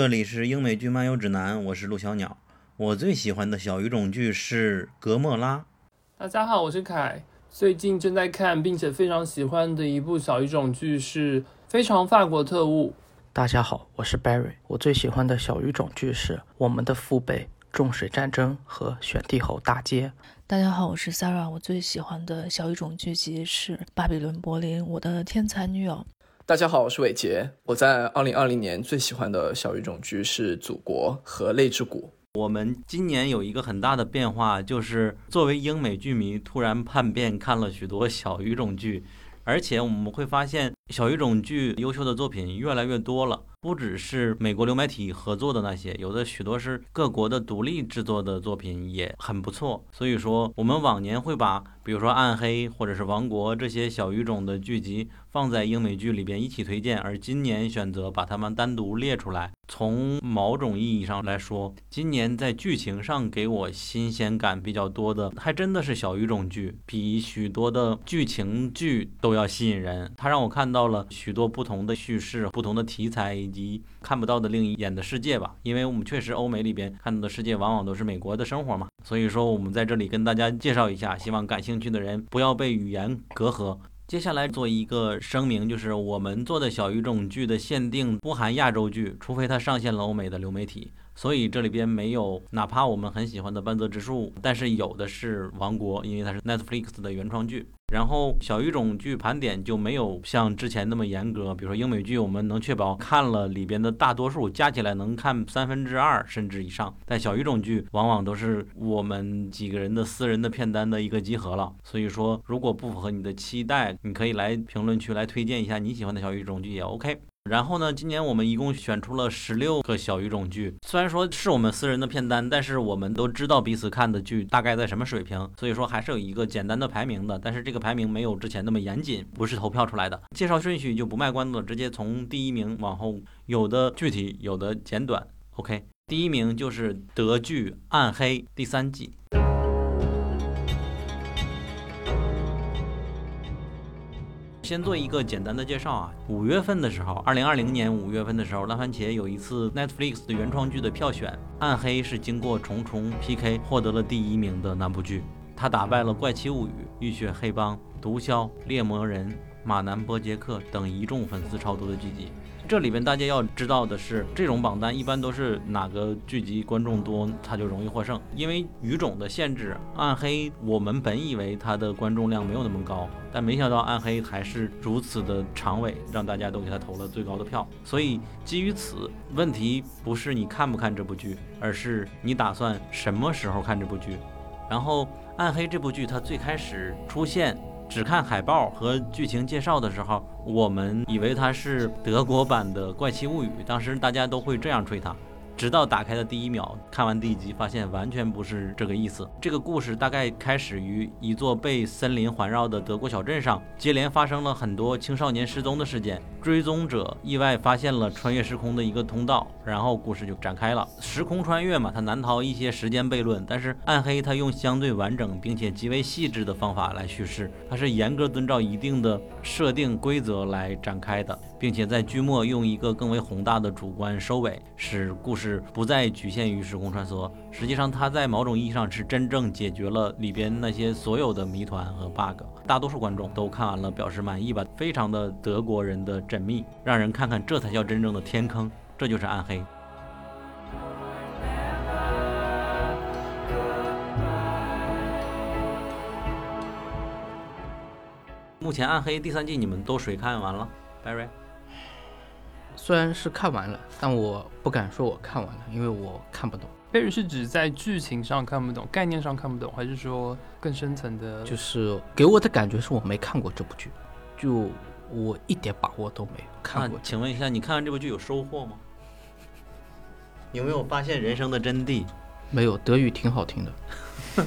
这里是英美剧漫游指南，我是陆小鸟。我最喜欢的小语种剧是《格莫拉》。大家好，我是凯。最近正在看并且非常喜欢的一部小语种剧是《非常法国特务》。大家好，我是 Barry。我最喜欢的小语种剧是《我们的父辈》、《重水战争》和《选帝侯大街》。大家好，我是 Sarah。我最喜欢的小语种剧集是《巴比伦柏林》、《我的天才女友》。大家好，我是伟杰。我在二零二零年最喜欢的小语种剧是《祖国》和《泪之谷》。我们今年有一个很大的变化，就是作为英美剧迷，突然叛变，看了许多小语种剧，而且我们会发现，小语种剧优秀的作品越来越多了。不只是美国流媒体合作的那些，有的许多是各国的独立制作的作品也很不错。所以说，我们往年会把比如说《暗黑》或者是《王国》这些小语种的剧集放在英美剧里边一起推荐，而今年选择把它们单独列出来。从某种意义上来说，今年在剧情上给我新鲜感比较多的，还真的是小语种剧，比许多的剧情剧都要吸引人。它让我看到了许多不同的叙事、不同的题材以及看不到的另一眼的世界吧。因为我们确实欧美里边看到的世界往往都是美国的生活嘛，所以说我们在这里跟大家介绍一下，希望感兴趣的人不要被语言隔阂。接下来做一个声明，就是我们做的小语种剧的限定不含亚洲剧，除非它上线了欧美的流媒体。所以这里边没有，哪怕我们很喜欢的半泽直树，但是有的是《王国》，因为它是 Netflix 的原创剧。然后小语种剧盘点就没有像之前那么严格，比如说英美剧，我们能确保看了里边的大多数加起来能看三分之二甚至以上。但小语种剧往往都是我们几个人的私人的片单的一个集合了。所以说，如果不符合你的期待，你可以来评论区来推荐一下你喜欢的小语种剧也 OK。然后呢，今年我们一共选出了十六个小语种剧，虽然说是我们私人的片单，但是我们都知道彼此看的剧大概在什么水平，所以说还是有一个简单的排名的。但是这个排名没有之前那么严谨，不是投票出来的。介绍顺序就不卖关子了，直接从第一名往后，有的具体，有的简短。OK，第一名就是德剧《暗黑》第三季。先做一个简单的介绍啊，五月份的时候，二零二零年五月份的时候，烂番茄有一次 Netflix 的原创剧的票选，《暗黑》是经过重重 PK 获得了第一名的那部剧，它打败了《怪奇物语》《浴血黑帮》《毒枭》《猎魔人》《马南波杰克》等一众粉丝超多的剧集。这里边大家要知道的是，这种榜单一般都是哪个剧集观众多，它就容易获胜。因为语种的限制，暗黑我们本以为它的观众量没有那么高，但没想到暗黑还是如此的长尾，让大家都给他投了最高的票。所以基于此问题，不是你看不看这部剧，而是你打算什么时候看这部剧。然后暗黑这部剧它最开始出现。只看海报和剧情介绍的时候，我们以为它是德国版的《怪奇物语》，当时大家都会这样吹它。直到打开的第一秒，看完第一集，发现完全不是这个意思。这个故事大概开始于一座被森林环绕的德国小镇上，接连发生了很多青少年失踪的事件。追踪者意外发现了穿越时空的一个通道，然后故事就展开了。时空穿越嘛，它难逃一些时间悖论。但是暗黑它用相对完整并且极为细致的方法来叙事，它是严格遵照一定的设定规则来展开的，并且在剧末用一个更为宏大的主观收尾，使故事。不再局限于时空穿梭，实际上它在某种意义上是真正解决了里边那些所有的谜团和 bug。大多数观众都看完了，表示满意吧，非常的德国人的缜密，让人看看这才叫真正的天坑，这就是暗黑。目前暗黑第三季你们都谁看完了？Barry。虽然是看完了，但我不敢说我看完了，因为我看不懂。贝尔是指在剧情上看不懂，概念上看不懂，还是说更深层的？就是给我的感觉是我没看过这部剧，就我一点把握都没有看过。请问一下，你看完这部剧有收获吗？有没有发现人生的真谛？没有，德语挺好听的，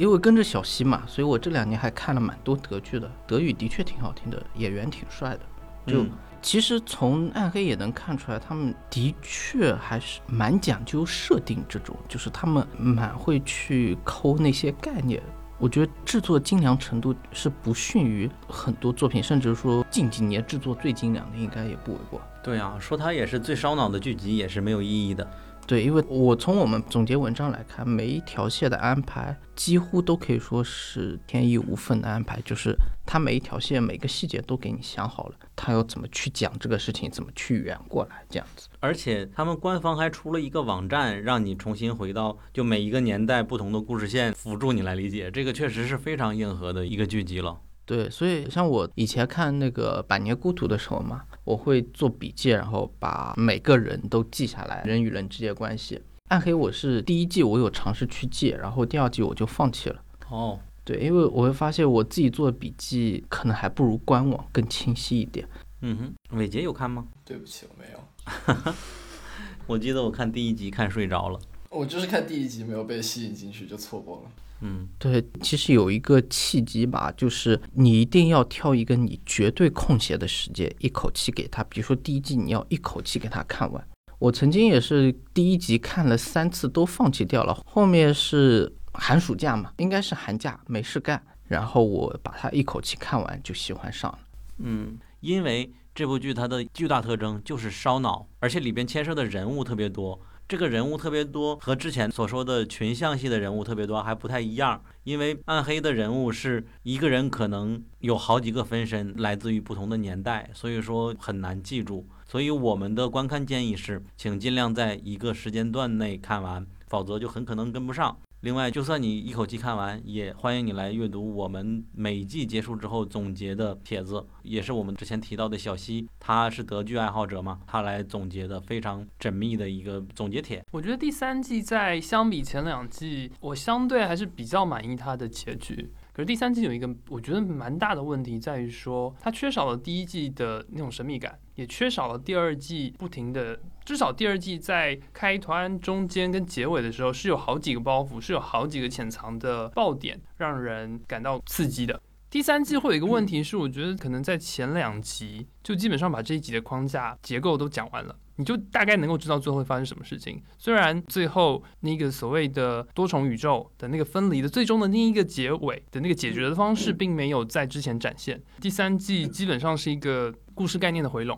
因为跟着小西嘛，所以我这两年还看了蛮多德剧的，德语的确挺好听的，演员挺帅的，就。其实从暗黑也能看出来，他们的确还是蛮讲究设定，这种就是他们蛮会去抠那些概念，我觉得制作精良程度是不逊于很多作品，甚至说近几年制作最精良的，应该也不为过。对啊，说它也是最烧脑的剧集，也是没有意义的。对，因为我从我们总结文章来看，每一条线的安排几乎都可以说是天衣无缝的安排，就是它每一条线每个细节都给你想好了，它要怎么去讲这个事情，怎么去圆过来，这样子。而且他们官方还出了一个网站，让你重新回到就每一个年代不同的故事线，辅助你来理解。这个确实是非常硬核的一个剧集了。对，所以像我以前看那个《百年孤独》的时候嘛，我会做笔记，然后把每个人都记下来，人与人之间关系。暗黑我是第一季我有尝试去记，然后第二季我就放弃了。哦，对，因为我会发现我自己做的笔记可能还不如官网更清晰一点。嗯哼，伟杰有看吗？对不起，我没有。我记得我看第一集看睡着了。我就是看第一集没有被吸引进去就错过了。嗯，对，其实有一个契机吧，就是你一定要挑一个你绝对空闲的时间，一口气给他。比如说第一季，你要一口气给他看完。我曾经也是第一集看了三次都放弃掉了，后面是寒暑假嘛，应该是寒假没事干，然后我把它一口气看完就喜欢上了。嗯，因为这部剧它的巨大特征就是烧脑，而且里边牵涉的人物特别多。这个人物特别多，和之前所说的群像系的人物特别多还不太一样。因为暗黑的人物是一个人可能有好几个分身，来自于不同的年代，所以说很难记住。所以我们的观看建议是，请尽量在一个时间段内看完，否则就很可能跟不上。另外，就算你一口气看完，也欢迎你来阅读我们每季结束之后总结的帖子，也是我们之前提到的小溪，他是德剧爱好者嘛，他来总结的非常缜密的一个总结帖。我觉得第三季在相比前两季，我相对还是比较满意它的结局。可是第三季有一个我觉得蛮大的问题，在于说它缺少了第一季的那种神秘感，也缺少了第二季不停的，至少第二季在开团、中间跟结尾的时候是有好几个包袱，是有好几个潜藏的爆点，让人感到刺激的。第三季会有一个问题是，我觉得可能在前两集就基本上把这一集的框架结构都讲完了。你就大概能够知道最后会发生什么事情。虽然最后那个所谓的多重宇宙的那个分离的最终的那一个结尾的那个解决的方式，并没有在之前展现。第三季基本上是一个故事概念的回笼。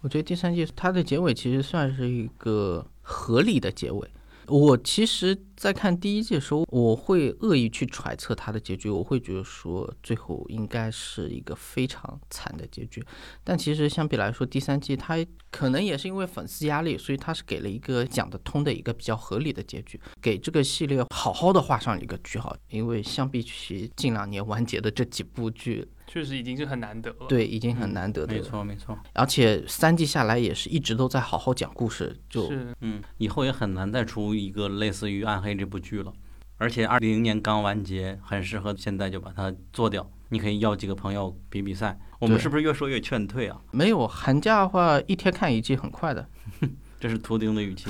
我觉得第三季它的结尾其实算是一个合理的结尾。我其实，在看第一季的时候，我会恶意去揣测它的结局，我会觉得说最后应该是一个非常惨的结局。但其实相比来说，第三季它可能也是因为粉丝压力，所以它是给了一个讲得通的一个比较合理的结局，给这个系列好好的画上一个句号。因为相比起近两年完结的这几部剧。确实已经是很难得了，对，已经很难得的，没错没错。而且三季下来也是一直都在好好讲故事，就嗯，以后也很难再出一个类似于《暗黑》这部剧了。而且二零年刚完结，很适合现在就把它做掉。你可以要几个朋友比比赛。我们是不是越说越劝退啊？没有，寒假的话一天看一季很快的。这是图钉的语气。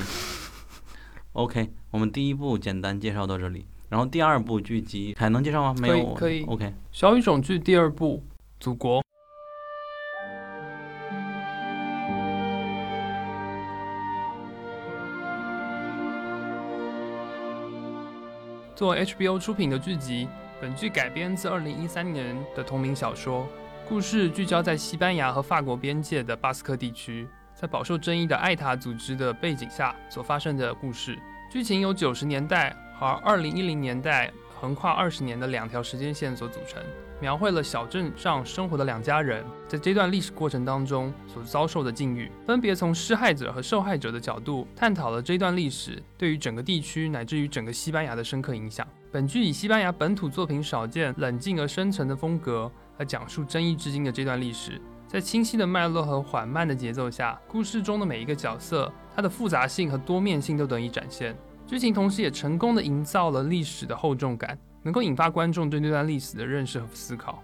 OK，我们第一部简单介绍到这里。然后第二部剧集还能介绍吗？没有，可以。OK，小语种剧第二部《祖国》。作为 HBO 出品的剧集，本剧改编自2013年的同名小说，故事聚焦在西班牙和法国边界的巴斯克地区，在饱受争议的艾塔组织的背景下所发生的故事。剧情由九十年代而二零一零年代。横跨二十年的两条时间线所组成，描绘了小镇上生活的两家人在这段历史过程当中所遭受的境遇，分别从施害者和受害者的角度探讨了这段历史对于整个地区乃至于整个西班牙的深刻影响。本剧以西班牙本土作品少见冷静而深沉的风格来讲述争议至今的这段历史，在清晰的脉络和缓慢的节奏下，故事中的每一个角色，它的复杂性和多面性都得以展现。剧情同时也成功的营造了历史的厚重感，能够引发观众对那段历史的认识和思考。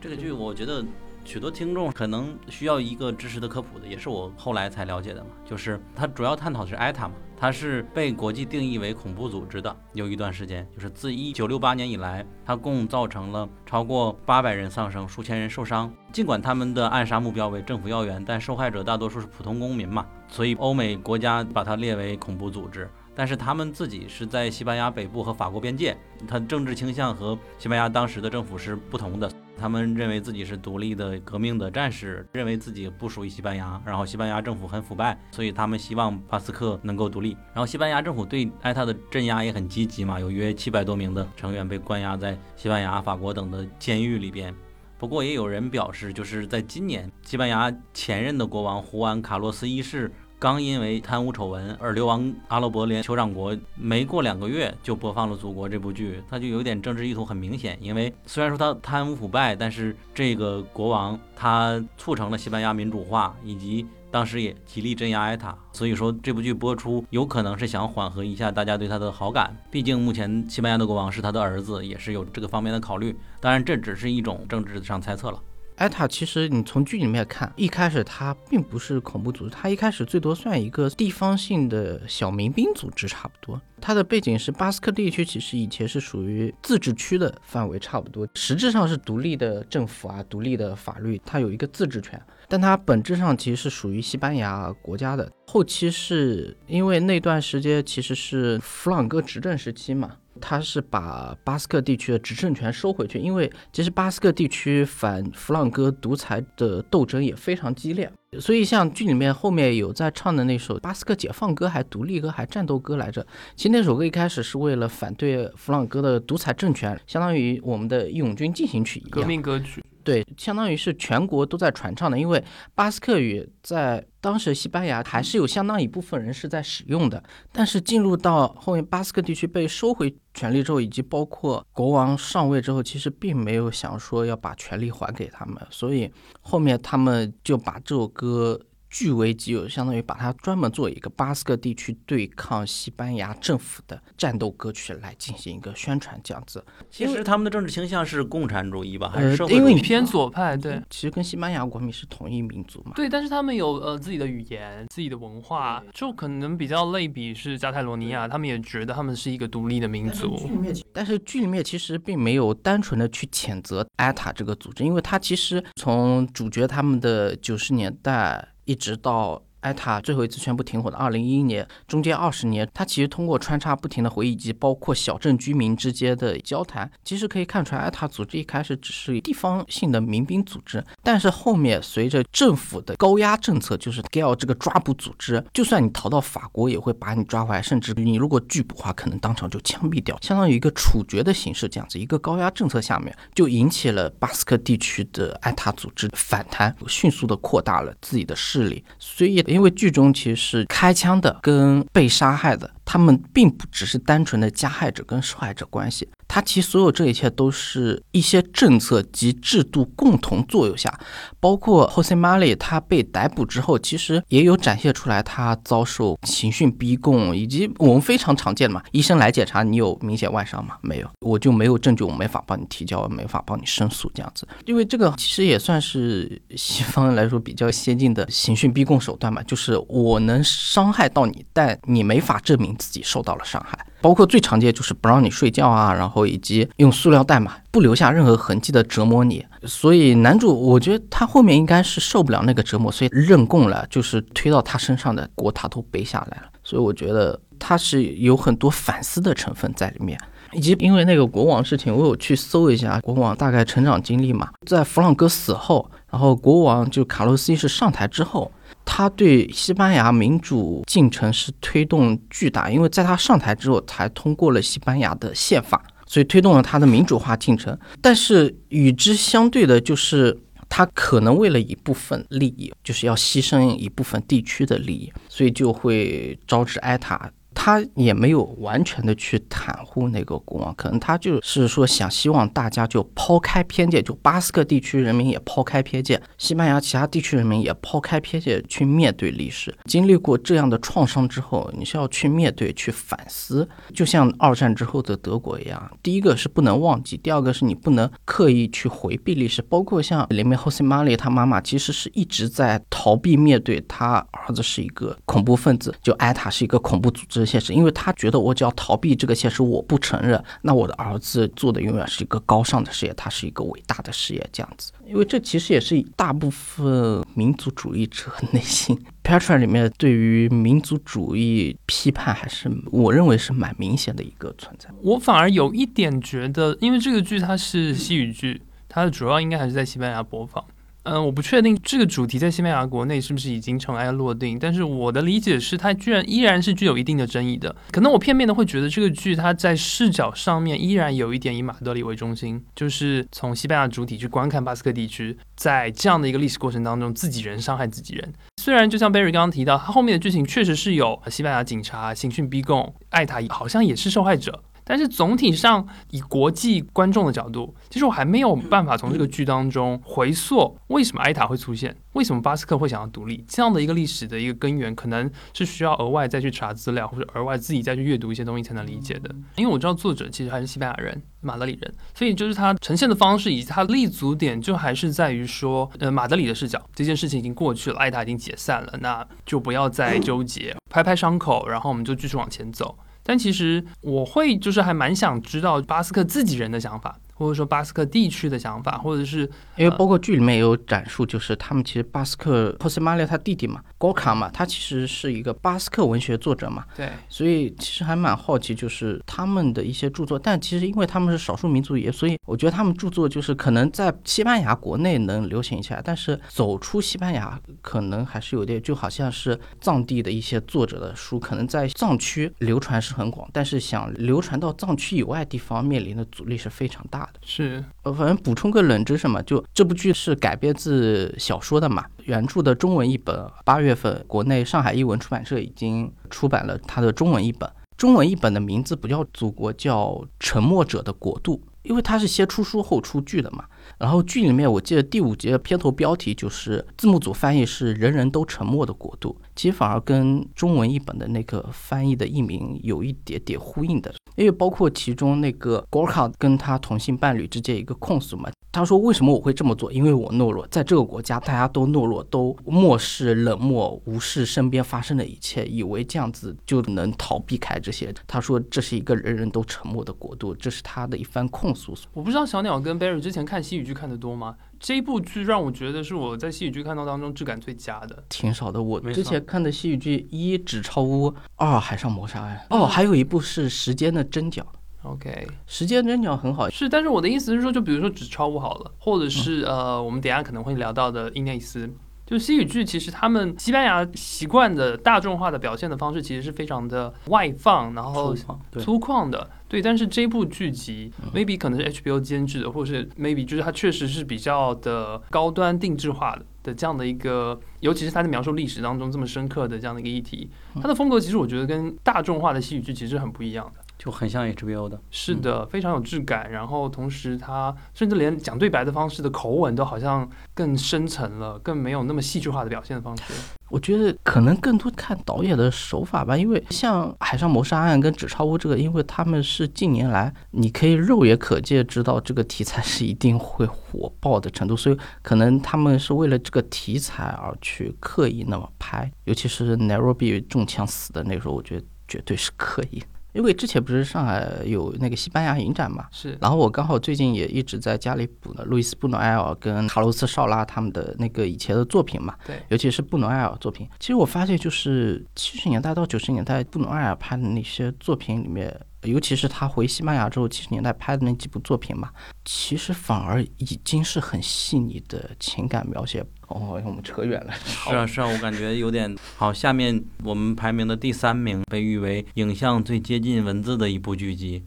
这个剧我觉得许多听众可能需要一个知识的科普的，也是我后来才了解的嘛，就是它主要探讨的是艾塔嘛，它是被国际定义为恐怖组织的，有一段时间，就是自一九六八年以来，它共造成了超过八百人丧生，数千人受伤。尽管他们的暗杀目标为政府要员，但受害者大多数是普通公民嘛，所以欧美国家把它列为恐怖组织。但是他们自己是在西班牙北部和法国边界，他政治倾向和西班牙当时的政府是不同的。他们认为自己是独立的革命的战士，认为自己不属于西班牙，然后西班牙政府很腐败，所以他们希望巴斯克能够独立。然后西班牙政府对埃塔的镇压也很积极嘛，有约七百多名的成员被关押在西班牙、法国等的监狱里边。不过也有人表示，就是在今年，西班牙前任的国王胡安·卡洛斯一世。刚因为贪污丑闻而流亡阿拉伯联酋长国，没过两个月就播放了《祖国》这部剧，他就有点政治意图很明显。因为虽然说他贪污腐败，但是这个国王他促成了西班牙民主化，以及当时也极力镇压埃塔。所以说这部剧播出有可能是想缓和一下大家对他的好感。毕竟目前西班牙的国王是他的儿子，也是有这个方面的考虑。当然这只是一种政治上猜测了。埃塔其实你从剧里面看，一开始它并不是恐怖组织，它一开始最多算一个地方性的小民兵组织，差不多。它的背景是巴斯克地区，其实以前是属于自治区的范围，差不多，实质上是独立的政府啊，独立的法律，它有一个自治权。但它本质上其实是属于西班牙国家的。后期是因为那段时间其实是弗朗哥执政时期嘛。他是把巴斯克地区的执政权收回去，因为其实巴斯克地区反弗朗哥独裁的斗争也非常激烈，所以像剧里面后面有在唱的那首巴斯克解放歌，还独立歌，还战斗歌来着。其实那首歌一开始是为了反对弗朗哥的独裁政权，相当于我们的《义勇军进行曲》一样，革命歌曲。对，相当于是全国都在传唱的，因为巴斯克语在当时西班牙还是有相当一部分人是在使用的。但是进入到后面巴斯克地区被收回权力之后，以及包括国王上位之后，其实并没有想说要把权力还给他们，所以后面他们就把这首歌。据为己有，相当于把它专门做一个巴斯克地区对抗西班牙政府的战斗歌曲来进行一个宣传，这样子。其实他们的政治倾向是共产主义吧，还是社会因为偏左派？对，其实跟西班牙国民是同一民族嘛。对，但是他们有呃自己的语言、自己的文化，就可能比较类比是加泰罗尼亚，他们也觉得他们是一个独立的民族。但是剧里面其实并没有单纯的去谴责埃塔这个组织，因为他其实从主角他们的九十年代。一直到。埃塔最后一次宣布停火的二零一一年，中间二十年，他其实通过穿插不停的回忆及包括小镇居民之间的交谈，其实可以看出来，埃塔组织一开始只是地方性的民兵组织，但是后面随着政府的高压政策，就是 GAL 这个抓捕组织，就算你逃到法国，也会把你抓回来，甚至你如果拒捕的话，可能当场就枪毙掉，相当于一个处决的形式，这样子一个高压政策下面，就引起了巴斯克地区的埃塔组织反弹，迅速的扩大了自己的势力，所以。因为剧中其实开枪的跟被杀害的，他们并不只是单纯的加害者跟受害者关系。他其实所有这一切都是一些政策及制度共同作用下，包括 Jose Mali 他被逮捕之后，其实也有展现出来他遭受刑讯逼供，以及我们非常常见的嘛，医生来检查你有明显外伤吗？没有，我就没有证据，我没法帮你提交，没法帮你申诉这样子。因为这个其实也算是西方来说比较先进的刑讯逼供手段嘛，就是我能伤害到你，但你没法证明自己受到了伤害。包括最常见就是不让你睡觉啊，然后以及用塑料袋嘛，不留下任何痕迹的折磨你。所以男主我觉得他后面应该是受不了那个折磨，所以认供了，就是推到他身上的锅他都背下来了。所以我觉得他是有很多反思的成分在里面，以及因为那个国王事情，我有去搜一下国王大概成长经历嘛，在弗朗哥死后，然后国王就卡洛斯一世上台之后。他对西班牙民主进程是推动巨大，因为在他上台之后才通过了西班牙的宪法，所以推动了他的民主化进程。但是与之相对的，就是他可能为了一部分利益，就是要牺牲一部分地区的利益，所以就会招致埃塔。他也没有完全的去袒护那个国王，可能他就是说想希望大家就抛开偏见，就巴斯克地区人民也抛开偏见，西班牙其他地区人民也抛开偏见去面对历史。经历过这样的创伤之后，你是要去面对、去反思，就像二战之后的德国一样。第一个是不能忘记，第二个是你不能刻意去回避历史。包括像里面 Jose Mali 他妈妈其实是一直在逃避面对他儿子是一个恐怖分子，就艾塔是一个恐怖组织。现实，因为他觉得我只要逃避这个现实，我不承认，那我的儿子做的永远是一个高尚的事业，他是一个伟大的事业，这样子。因为这其实也是大部分民族主义者内心。Petra 里面对于民族主义批判，还是我认为是蛮明显的一个存在。我反而有一点觉得，因为这个剧它是西语剧，它的主要应该还是在西班牙播放。嗯，我不确定这个主题在西班牙国内是不是已经尘埃落定，但是我的理解是，它居然依然是具有一定的争议的。可能我片面的会觉得，这个剧它在视角上面依然有一点以马德里为中心，就是从西班牙主体去观看巴斯克地区，在这样的一个历史过程当中，自己人伤害自己人。虽然就像 Barry 刚刚提到，他后面的剧情确实是有西班牙警察刑讯逼供，艾塔好像也是受害者。但是总体上，以国际观众的角度，其实我还没有办法从这个剧当中回溯为什么埃塔会出现，为什么巴斯克会想要独立这样的一个历史的一个根源，可能是需要额外再去查资料，或者额外自己再去阅读一些东西才能理解的。因为我知道作者其实还是西班牙人，马德里人，所以就是他呈现的方式以及他立足点，就还是在于说，呃，马德里的视角，这件事情已经过去了，埃塔已经解散了，那就不要再纠结，拍拍伤口，然后我们就继续往前走。但其实我会就是还蛮想知道巴斯克自己人的想法。或者说巴斯克地区的想法，或者是因为包括剧里面也有展述，就是他们其实巴斯克托斯马列他弟弟嘛，高卡嘛，他其实是一个巴斯克文学作者嘛，对，所以其实还蛮好奇，就是他们的一些著作，但其实因为他们是少数民族也，所以我觉得他们著作就是可能在西班牙国内能流行起来，但是走出西班牙可能还是有点，就好像是藏地的一些作者的书，可能在藏区流传是很广，但是想流传到藏区以外地方，面临的阻力是非常大。是，呃，反正补充个冷知识嘛，就这部剧是改编自小说的嘛，原著的中文译本八月份国内上海译文出版社已经出版了它的中文译本，中文译本的名字不叫《祖国》，叫《沉默者的国度》，因为它是先出书后出剧的嘛。然后剧里面我记得第五集的片头标题就是字幕组翻译是“人人都沉默的国度”，其实反而跟中文译本的那个翻译的译名有一点点呼应的。因为包括其中那个 Gorka 跟他同性伴侣之间一个控诉嘛，他说为什么我会这么做？因为我懦弱，在这个国家大家都懦弱，都漠视、冷漠、无视身边发生的一切，以为这样子就能逃避开这些。他说这是一个人人都沉默的国度，这是他的一番控诉。我不知道小鸟跟 Barry 之前看西语剧看的多吗？这一部剧让我觉得是我在西语剧看到当中质感最佳的，挺少的。我之前看的西语剧一《纸钞屋》，二《海上谋杀案》，哦，还有一部是《时间的针脚》。OK，时间真的很好，是。但是我的意思是说，就比如说《纸钞屋》好了，或者是呃，我们等下可能会聊到的《伊内斯》。就西语剧，其实他们西班牙习惯的大众化的表现的方式，其实是非常的外放，然后粗犷的。对，但是这部剧集 maybe 可能是 HBO 监制的，或者是 maybe 就是它确实是比较的高端定制化的的这样的一个，尤其是它在描述历史当中这么深刻的这样的一个议题，它的风格其实我觉得跟大众化的西语剧其实很不一样的。就很像 HBO 的，是的，非常有质感。然后同时，它甚至连讲对白的方式的口吻都好像更深沉了，更没有那么戏剧化的表现的方式。我觉得可能更多看导演的手法吧，因为像《海上谋杀案》跟《纸钞屋》这个，因为他们是近年来你可以肉眼可见知道这个题材是一定会火爆的程度，所以可能他们是为了这个题材而去刻意那么拍。尤其是 Nairobi 中枪死的那时候，我觉得绝对是刻意。因为之前不是上海有那个西班牙影展嘛，是。然后我刚好最近也一直在家里补了，路易斯·布努埃尔跟卡洛斯·绍拉他们的那个以前的作品嘛，对，尤其是布努埃尔作品。其实我发现，就是七十年代到九十年代，布努埃尔拍的那些作品里面。尤其是他回西班牙之后，七十年代拍的那几部作品嘛，其实反而已经是很细腻的情感描写。哦，我们扯远了。是啊，是啊，我感觉有点好。下面我们排名的第三名，被誉为影像最接近文字的一部剧集。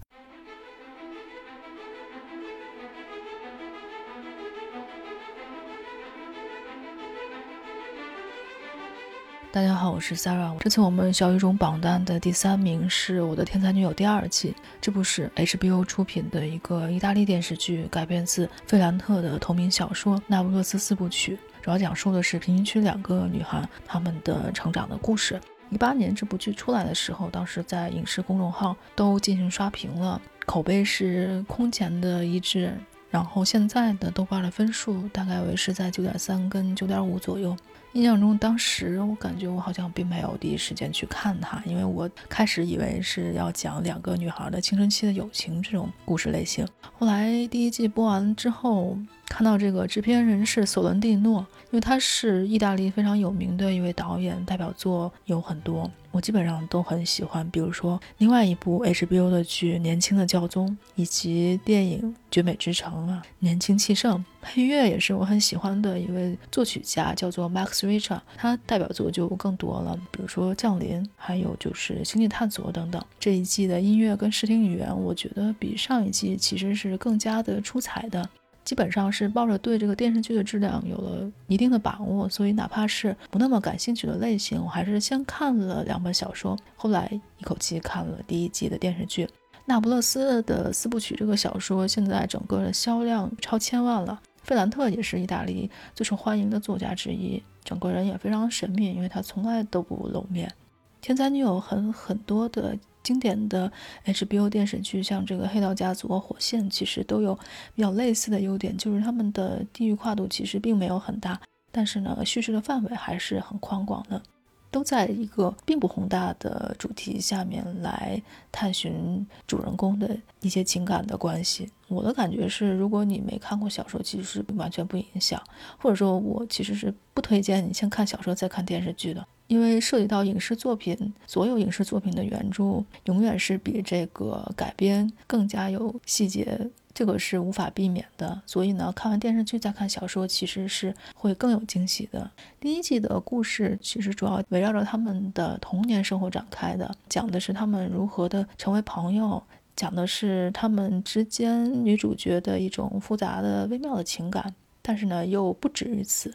大家好，我是 Sarah。这次我们小语种榜单的第三名是我的天才女友第二季。这部是 HBO 出品的一个意大利电视剧，改编自费兰特的同名小说《那不勒斯四部曲》，主要讲述的是贫民区两个女孩她们的成长的故事。一八年这部剧出来的时候，当时在影视公众号都进行刷屏了，口碑是空前的一致。然后现在的豆瓣的分数大概为是在九点三跟九点五左右。印象中，当时我感觉我好像并没有第一时间去看它，因为我开始以为是要讲两个女孩的青春期的友情这种故事类型。后来第一季播完之后。看到这个制片人是索伦蒂诺，因为他是意大利非常有名的一位导演，代表作有很多，我基本上都很喜欢。比如说另外一部 HBO 的剧《年轻的教宗》，以及电影《绝美之城》啊，《年轻气盛》。配乐也是我很喜欢的一位作曲家，叫做 Max Richter，他代表作就更多了，比如说《降临》，还有就是《星际探索》等等。这一季的音乐跟视听语言，我觉得比上一季其实是更加的出彩的。基本上是抱着对这个电视剧的质量有了一定的把握，所以哪怕是不那么感兴趣的类型，我还是先看了两本小说，后来一口气看了第一季的电视剧。那不勒斯的四部曲这个小说现在整个的销量超千万了，费兰特也是意大利最受欢迎的作家之一，整个人也非常神秘，因为他从来都不露面。天才女友很很多的。经典的 HBO 电视剧，像这个《黑道家族》和《火线》，其实都有比较类似的优点，就是他们的地域跨度其实并没有很大，但是呢，叙事的范围还是很宽广的，都在一个并不宏大的主题下面来探寻主人公的一些情感的关系。我的感觉是，如果你没看过小说，其实是完全不影响，或者说，我其实是不推荐你先看小说再看电视剧的。因为涉及到影视作品，所有影视作品的原著永远是比这个改编更加有细节，这个是无法避免的。所以呢，看完电视剧再看小说，其实是会更有惊喜的。第一季的故事其实主要围绕着他们的童年生活展开的，讲的是他们如何的成为朋友，讲的是他们之间女主角的一种复杂的微妙的情感，但是呢，又不止于此。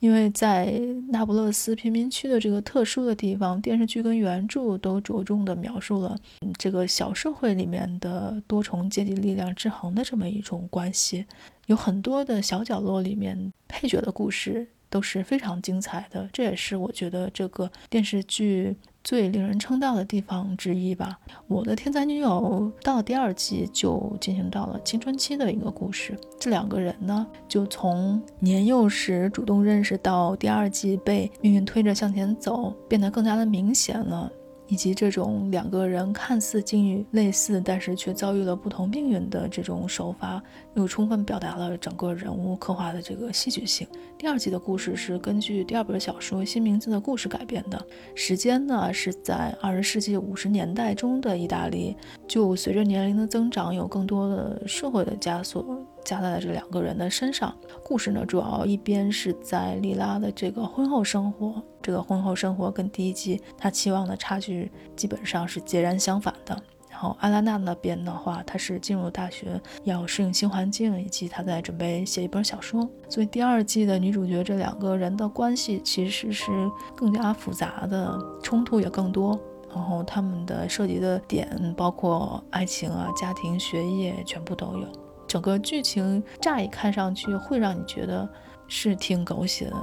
因为在那不勒斯贫民区的这个特殊的地方，电视剧跟原著都着重的描述了这个小社会里面的多重阶级力量制衡的这么一种关系，有很多的小角落里面配角的故事都是非常精彩的，这也是我觉得这个电视剧。最令人称道的地方之一吧。我的天才女友到了第二季就进行到了青春期的一个故事。这两个人呢，就从年幼时主动认识到第二季被命运推着向前走，变得更加的明显了。以及这种两个人看似境遇类似，但是却遭遇了不同命运的这种手法，又充分表达了整个人物刻画的这个戏剧性。第二季的故事是根据第二本小说《新名字的故事》改编的，时间呢是在二十世纪五十年代中的意大利。就随着年龄的增长，有更多的社会的枷锁。加在了这两个人的身上。故事呢，主要一边是在莉拉的这个婚后生活，这个婚后生活跟第一季她期望的差距基本上是截然相反的。然后阿拉娜那边的话，她是进入大学要适应新环境，以及她在准备写一本小说。所以第二季的女主角这两个人的关系其实是更加复杂的，冲突也更多。然后他们的涉及的点包括爱情啊、家庭、学业，全部都有。整个剧情乍一看上去会让你觉得是挺狗血的，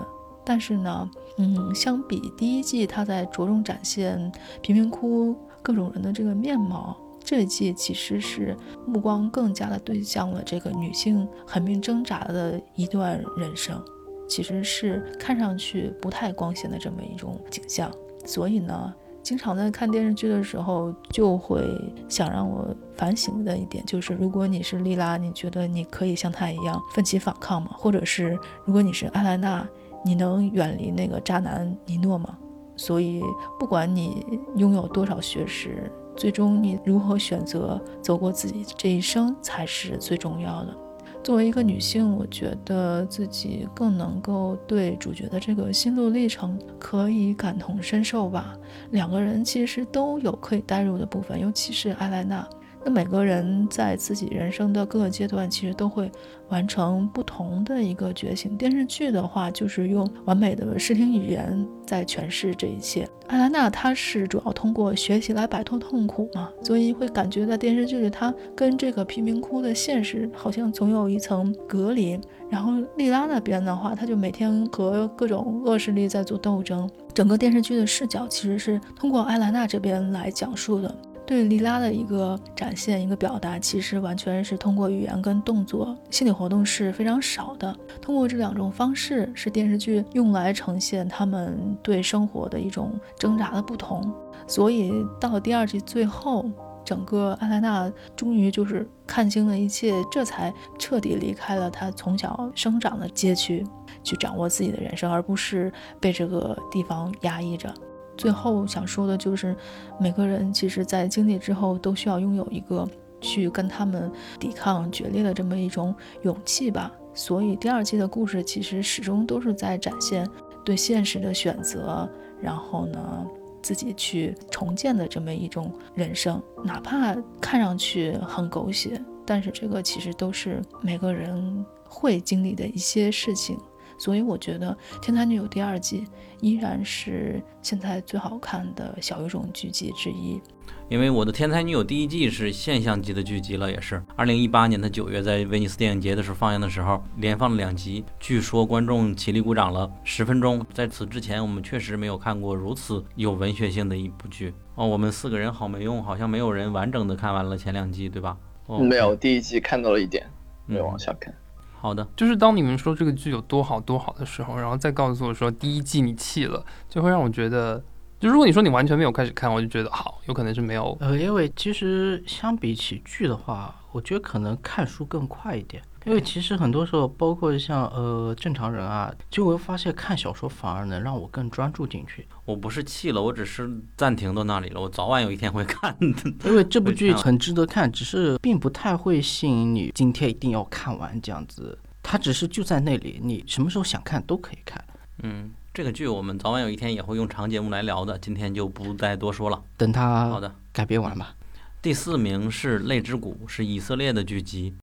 但是呢，嗯，相比第一季，它在着重展现贫民窟各种人的这个面貌，这一季其实是目光更加的对向了这个女性狠命挣扎的一段人生，其实是看上去不太光鲜的这么一种景象，所以呢。经常在看电视剧的时候，就会想让我反省的一点就是：如果你是莉拉，你觉得你可以像她一样奋起反抗吗？或者是如果你是艾莱娜，你能远离那个渣男尼诺吗？所以，不管你拥有多少学识，最终你如何选择走过自己这一生才是最重要的。作为一个女性，我觉得自己更能够对主角的这个心路历程可以感同身受吧。两个人其实都有可以代入的部分，尤其是艾莱娜。每个人在自己人生的各个阶段，其实都会完成不同的一个觉醒。电视剧的话，就是用完美的视听语言在诠释这一切。艾拉娜她是主要通过学习来摆脱痛苦嘛，所以会感觉在电视剧里，她跟这个贫民窟的现实好像总有一层隔离。然后莉拉那边的话，她就每天和各种恶势力在做斗争。整个电视剧的视角其实是通过艾拉娜这边来讲述的。对莉拉的一个展现、一个表达，其实完全是通过语言跟动作，心理活动是非常少的。通过这两种方式，是电视剧用来呈现他们对生活的一种挣扎的不同。所以到第二季最后，整个阿莱娜终于就是看清了一切，这才彻底离开了她从小生长的街区，去掌握自己的人生，而不是被这个地方压抑着。最后想说的就是，每个人其实，在经历之后，都需要拥有一个去跟他们抵抗决裂的这么一种勇气吧。所以第二季的故事其实始终都是在展现对现实的选择，然后呢，自己去重建的这么一种人生，哪怕看上去很狗血，但是这个其实都是每个人会经历的一些事情。所以我觉得《天才女友》第二季依然是现在最好看的小语种剧集之一。因为我的《天才女友》第一季是现象级的剧集了，也是二零一八年的九月在威尼斯电影节的时候放映的时候，连放了两集，据说观众起立鼓掌了十分钟。在此之前，我们确实没有看过如此有文学性的一部剧哦。我们四个人好没用，好像没有人完整的看完了前两季，对吧？哦，没有，第一季看到了一点，没有往下看。好的，就是当你们说这个剧有多好多好的时候，然后再告诉我说第一季你弃了，就会让我觉得，就如果你说你完全没有开始看，我就觉得好，有可能是没有。呃，因为其实相比起剧的话，我觉得可能看书更快一点。因为其实很多时候，包括像呃正常人啊，就会发现看小说反而能让我更专注进去。我不是弃了，我只是暂停到那里了。我早晚有一天会看的。因为这部剧很值得看，只是并不太会吸引你今天一定要看完这样子。它只是就在那里，你什么时候想看都可以看。嗯，这个剧我们早晚有一天也会用长节目来聊的，今天就不再多说了。等它好的改编完吧。第四名是《泪之谷》，是以色列的剧集。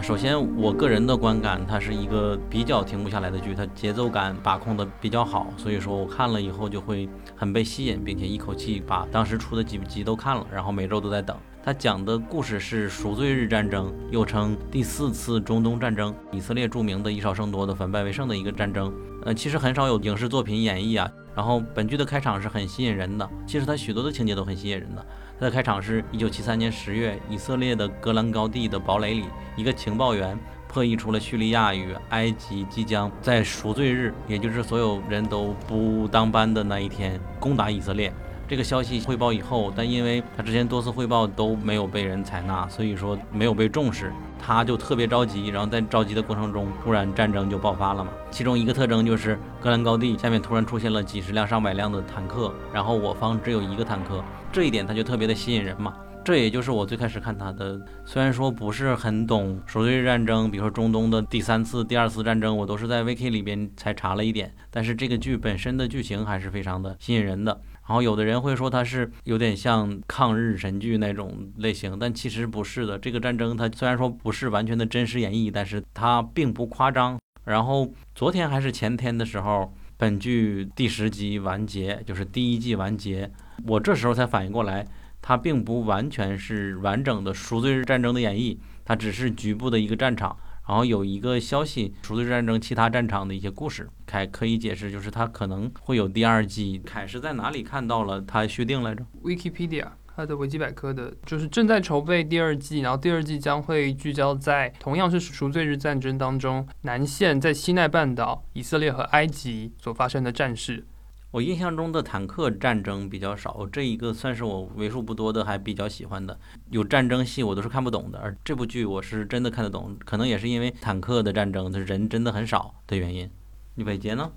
首先，我个人的观感，它是一个比较停不下来的剧，它节奏感把控的比较好，所以说我看了以后就会很被吸引，并且一口气把当时出的几集都看了，然后每周都在等。它讲的故事是赎罪日战争，又称第四次中东战争，以色列著名的以少胜多的反败为胜的一个战争。呃，其实很少有影视作品演绎啊。然后本剧的开场是很吸引人的，其实它许多的情节都很吸引人的。它的开场是一九七三年十月，以色列的戈兰高地的堡垒里，一个情报员破译出了叙利亚与埃及即将在赎罪日，也就是所有人都不当班的那一天攻打以色列。这个消息汇报以后，但因为他之前多次汇报都没有被人采纳，所以说没有被重视，他就特别着急。然后在着急的过程中，突然战争就爆发了嘛。其中一个特征就是戈兰高地下面突然出现了几十辆、上百辆的坦克，然后我方只有一个坦克，这一点他就特别的吸引人嘛。这也就是我最开始看他的，虽然说不是很懂赎罪日战争，比如说中东的第三次、第二次战争，我都是在 VK 里边才查了一点，但是这个剧本身的剧情还是非常的吸引人的。然后有的人会说它是有点像抗日神剧那种类型，但其实不是的。这个战争它虽然说不是完全的真实演绎，但是它并不夸张。然后昨天还是前天的时候，本剧第十集完结，就是第一季完结，我这时候才反应过来，它并不完全是完整的赎罪日战争的演绎，它只是局部的一个战场。然后有一个消息，赎罪战争其他战场的一些故事，凯可以解释，就是他可能会有第二季。凯是在哪里看到了他续订来着？Wikipedia，他的维基百科的，就是正在筹备第二季，然后第二季将会聚焦在同样是赎罪日战争当中，南线在西奈半岛、以色列和埃及所发生的战事。我印象中的坦克战争比较少，这一个算是我为数不多的还比较喜欢的。有战争戏我都是看不懂的，而这部剧我是真的看得懂，可能也是因为坦克的战争，它人真的很少的原因。李伟杰呢？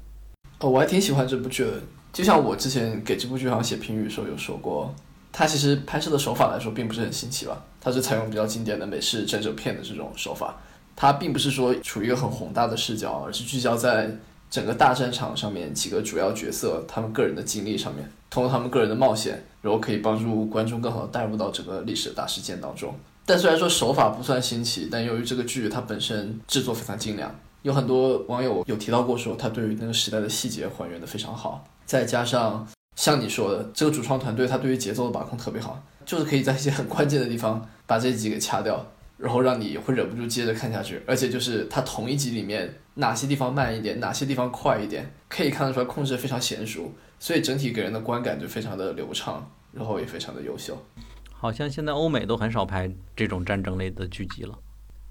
哦，我还挺喜欢这部剧的。就像我之前给这部剧好像写评语的时候有说过，它其实拍摄的手法来说并不是很新奇吧？它是采用比较经典的美式战争片的这种手法，它并不是说处于一个很宏大的视角，而是聚焦在。整个大战场上面几个主要角色，他们个人的经历上面，通过他们个人的冒险，然后可以帮助观众更好的带入到整个历史的大事件当中。但虽然说手法不算新奇，但由于这个剧它本身制作非常精良，有很多网友有提到过说，它对于那个时代的细节还原的非常好。再加上像你说的，这个主创团队他对于节奏的把控特别好，就是可以在一些很关键的地方把这集给掐掉。然后让你会忍不住接着看下去。而且就是它同一集里面哪些地方慢一点，哪些地方快一点，可以看得出来控制非常娴熟，所以整体给人的观感就非常的流畅，然后也非常的优秀。好像现在欧美都很少拍这种战争类的剧集了。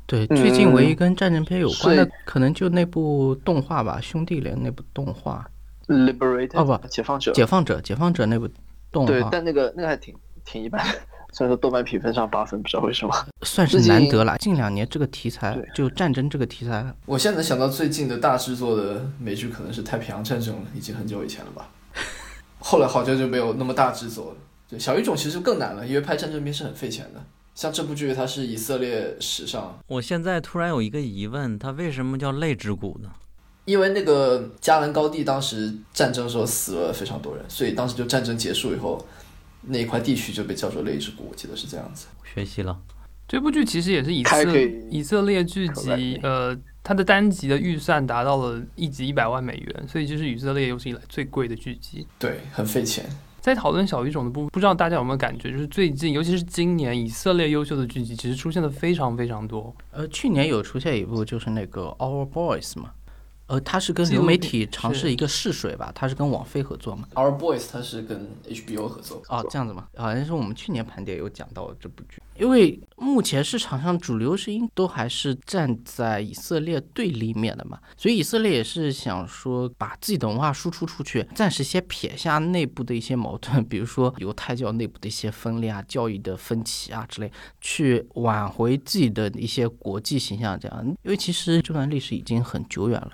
对，嗯最近唯一跟战争片有关的是，可能就那部动画吧，《兄弟连》那部动画，Liberated 哦不解放者《解放者》《解放者》那部动对，画，但那个那个还挺挺一般的，虽然说豆瓣评分上八分，不知道为什么。算是难得了。近两年这个题材，就战争这个题材，我现在能想到最近的大制作的美剧可能是《太平洋战争》了，已经很久以前了吧。后来好像就没有那么大制作了。对，小语种其实更难了，因为拍战争片是很费钱的。像这部剧，它是以色列史上，我现在突然有一个疑问，它为什么叫泪之谷呢？因为那个加兰高地当时战争的时候死了非常多人，所以当时就战争结束以后，那一块地区就被叫做泪之谷，我记得是这样子。学习了，这部剧其实也是以色以以色列剧集呃，它的单集的预算达到了一集一百万美元，所以就是以色列有史以来最贵的剧集。对，很费钱。在讨论小语种的部分，不知道大家有没有感觉，就是最近，尤其是今年，以色列优秀的剧集其实出现的非常非常多。呃，去年有出现一部就是那个《Our Boys》嘛，呃，他是跟流媒体尝试一个试水吧，他是跟网飞合作嘛。Our Boys 他是跟 HBO 合作，哦，这样子吗？好像是我们去年盘点有讲到这部剧，因为目前市场上主流声音都还是站在以色列对立面的嘛，所以以色列也是想说把自己的文化输出出去，暂时先撇下内部的一些矛盾，比如说犹太教内部的一些分裂啊、教义的分歧啊之类，去挽回自己的一些国际形象，这样，因为其实这段历史已经很久远了。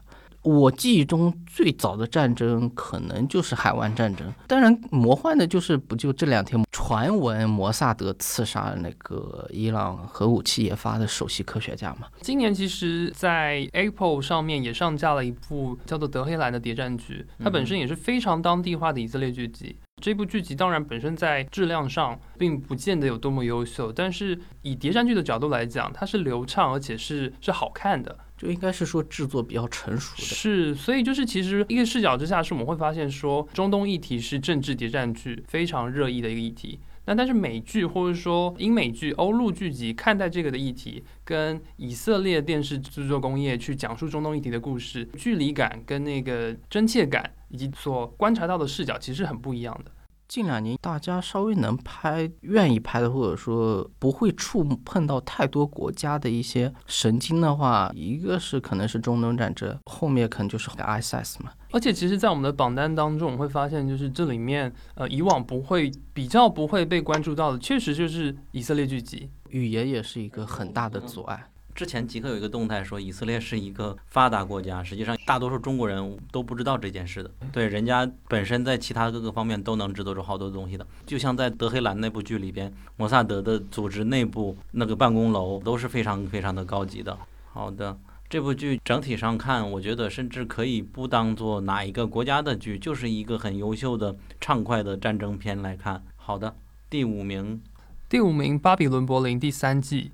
我记忆中最早的战争可能就是海湾战争，当然魔幻的就是不就这两天传闻摩萨德刺杀了那个伊朗核武器研发的首席科学家嘛？今年其实，在 Apple 上面也上架了一部叫做《德黑兰》的谍战剧，它本身也是非常当地化的以色列剧集。这部剧集当然本身在质量上并不见得有多么优秀，但是以谍战剧的角度来讲，它是流畅而且是是好看的。就应该是说制作比较成熟的。是，所以就是其实一个视角之下，是我们会发现说，中东议题是政治谍战剧非常热议的一个议题。那但是美剧或者说英美剧、欧陆剧集看待这个的议题，跟以色列电视制作工业去讲述中东议题的故事，距离感跟那个真切感以及所观察到的视角，其实很不一样的。近两年大家稍微能拍、愿意拍的，或者说不会触碰到太多国家的一些神经的话，一个是可能是中东战争，后面可能就是 ISIS 嘛。而且其实，在我们的榜单当中，我们会发现，就是这里面呃以往不会比较不会被关注到的，确实就是以色列剧集。语言也是一个很大的阻碍。之前极客有一个动态说，以色列是一个发达国家，实际上大多数中国人都不知道这件事的。对，人家本身在其他各个方面都能制作出好多东西的，就像在德黑兰那部剧里边，摩萨德的组织内部那个办公楼都是非常非常的高级的。好的。这部剧整体上看，我觉得甚至可以不当做哪一个国家的剧，就是一个很优秀的、畅快的战争片来看。好的，第五名，第五名，《巴比伦柏林》第三季。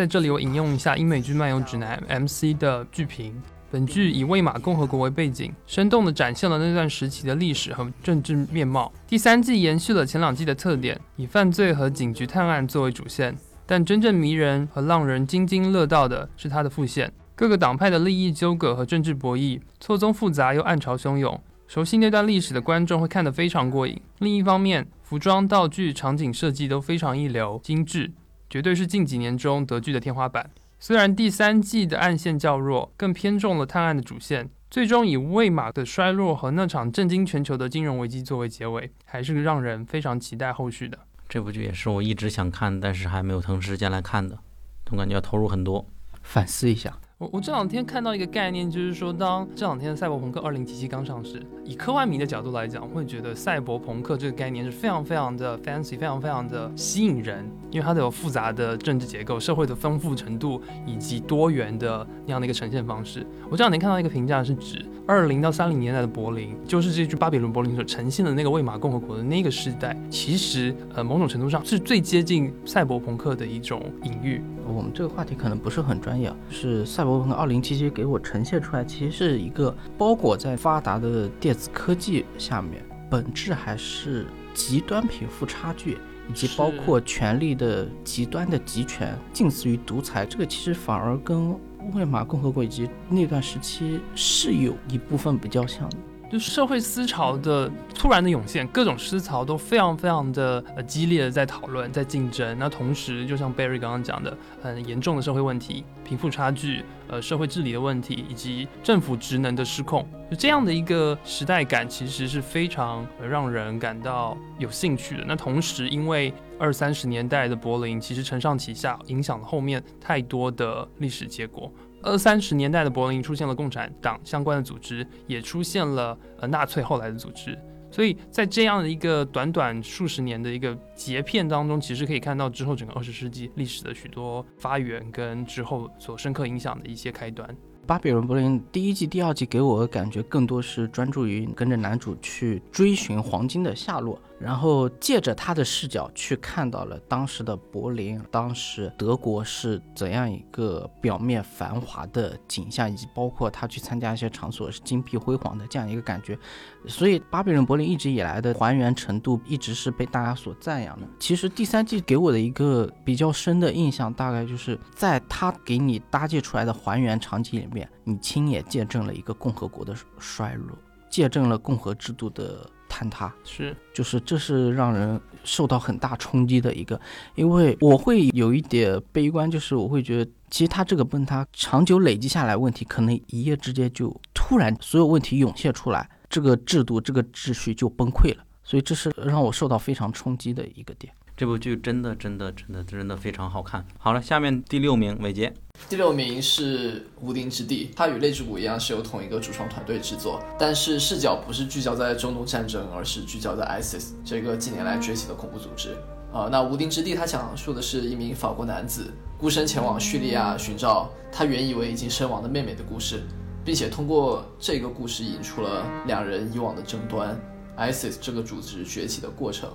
在这里，我引用一下英美剧漫游指南 MC 的剧评。本剧以魏玛共和国为背景，生动地展现了那段时期的历史和政治面貌。第三季延续了前两季的特点，以犯罪和警局探案作为主线，但真正迷人和让人津津乐道的是它的副线。各个党派的利益纠葛和政治博弈，错综复杂又暗潮汹涌。熟悉那段历史的观众会看得非常过瘾。另一方面，服装、道具、场景设计都非常一流、精致。绝对是近几年中德剧的天花板。虽然第三季的暗线较弱，更偏重了探案的主线，最终以魏玛的衰落和那场震惊全球的金融危机作为结尾，还是让人非常期待后续的。这部剧也是我一直想看，但是还没有腾时间来看的，总感觉要投入很多。反思一下，我我这两天看到一个概念，就是说，当这两天的赛博朋克二零七七刚上市，以科幻迷的角度来讲，会觉得赛博朋克这个概念是非常非常的 fancy，非常非常的吸引人，因为它有复杂的政治结构、社会的丰富程度以及多元的那样的一个呈现方式。我这两天看到一个评价是指，二零到三零年代的柏林，就是这句巴比伦柏林所呈现的那个魏玛共和国的那个时代，其实呃某种程度上是最接近赛博朋克的一种隐喻。我们这个话题可能不是很专业，是赛博朋克2077给我呈现出来，其实是一个包裹在发达的电子科技下面，本质还是极端贫富差距，以及包括权力的极端的集权，近似于独裁。这个其实反而跟魏玛共和国以及那段时期是有一部分比较像的。就社会思潮的突然的涌现，各种思潮都非常非常的呃激烈的在讨论，在竞争。那同时，就像 Barry 刚刚讲的，很严重的社会问题、贫富差距、呃社会治理的问题，以及政府职能的失控，就这样的一个时代感，其实是非常让人感到有兴趣的。那同时，因为二三十年代的柏林其实承上启下，影响了后面太多的历史结果。二三十年代的柏林出现了共产党相关的组织，也出现了呃纳粹后来的组织，所以在这样的一个短短数十年的一个截片当中，其实可以看到之后整个二十世纪历史的许多发源跟之后所深刻影响的一些开端。巴比伦柏林第一季、第二季给我的感觉更多是专注于跟着男主去追寻黄金的下落。然后借着他的视角去看到了当时的柏林，当时德国是怎样一个表面繁华的景象，以及包括他去参加一些场所是金碧辉煌的这样一个感觉。所以巴比伦柏林一直以来的还原程度一直是被大家所赞扬的。其实第三季给我的一个比较深的印象，大概就是在他给你搭建出来的还原场景里面，你亲眼见证了一个共和国的衰落，见证了共和制度的。坍塌是，就是这是让人受到很大冲击的一个，因为我会有一点悲观，就是我会觉得，其实它这个崩塌长久累积下来问题，可能一夜之间就突然所有问题涌现出来，这个制度这个秩序就崩溃了，所以这是让我受到非常冲击的一个点。这部剧真的真的真的真的非常好看。好了，下面第六名，伟杰。第六名是《无丁之地》，它与《泪之谷》一样是由同一个主创团队制作，但是视角不是聚焦在中东战争，而是聚焦在 ISIS 这个近年来崛起的恐怖组织。啊，那《无丁之地》它讲述的是一名法国男子孤身前往叙利亚寻找他原以为已经身亡的妹妹的故事，并且通过这个故事引出了两人以往的争端，ISIS 这个组织崛起的过程。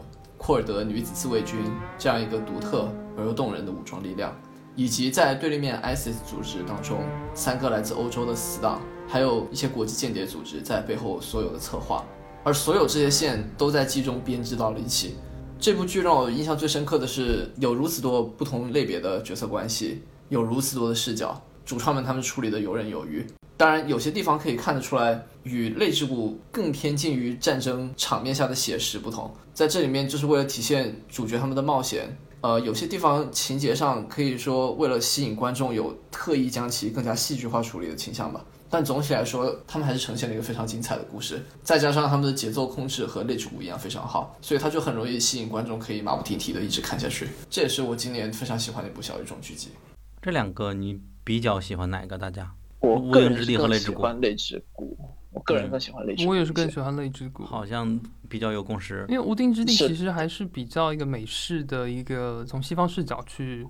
库尔德女子自卫军这样一个独特而又动人的武装力量，以及在对立面 ISIS 组织当中三个来自欧洲的死党，还有一些国际间谍组织在背后所有的策划，而所有这些线都在剧中编织到了一起。这部剧让我印象最深刻的是有如此多不同类别的角色关系，有如此多的视角，主创们他们处理的游刃有余。当然，有些地方可以看得出来，与《类之谷》更偏近于战争场面下的写实不同。在这里面，就是为了体现主角他们的冒险。呃，有些地方情节上可以说为了吸引观众，有特意将其更加戏剧化处理的倾向吧。但总体来说，他们还是呈现了一个非常精彩的故事。再加上他们的节奏控制和《类之谷》一样非常好，所以它就很容易吸引观众，可以马不停蹄的一直看下去。这也是我今年非常喜欢的一部小语种剧集。这两个你比较喜欢哪个？大家？我个人更喜欢《泪之谷》，我个人更喜欢《泪之谷》。我也是更喜欢《泪之谷》，好像比较有共识。因为《无定之地》其实还是比较一个美式的一个从西方视角去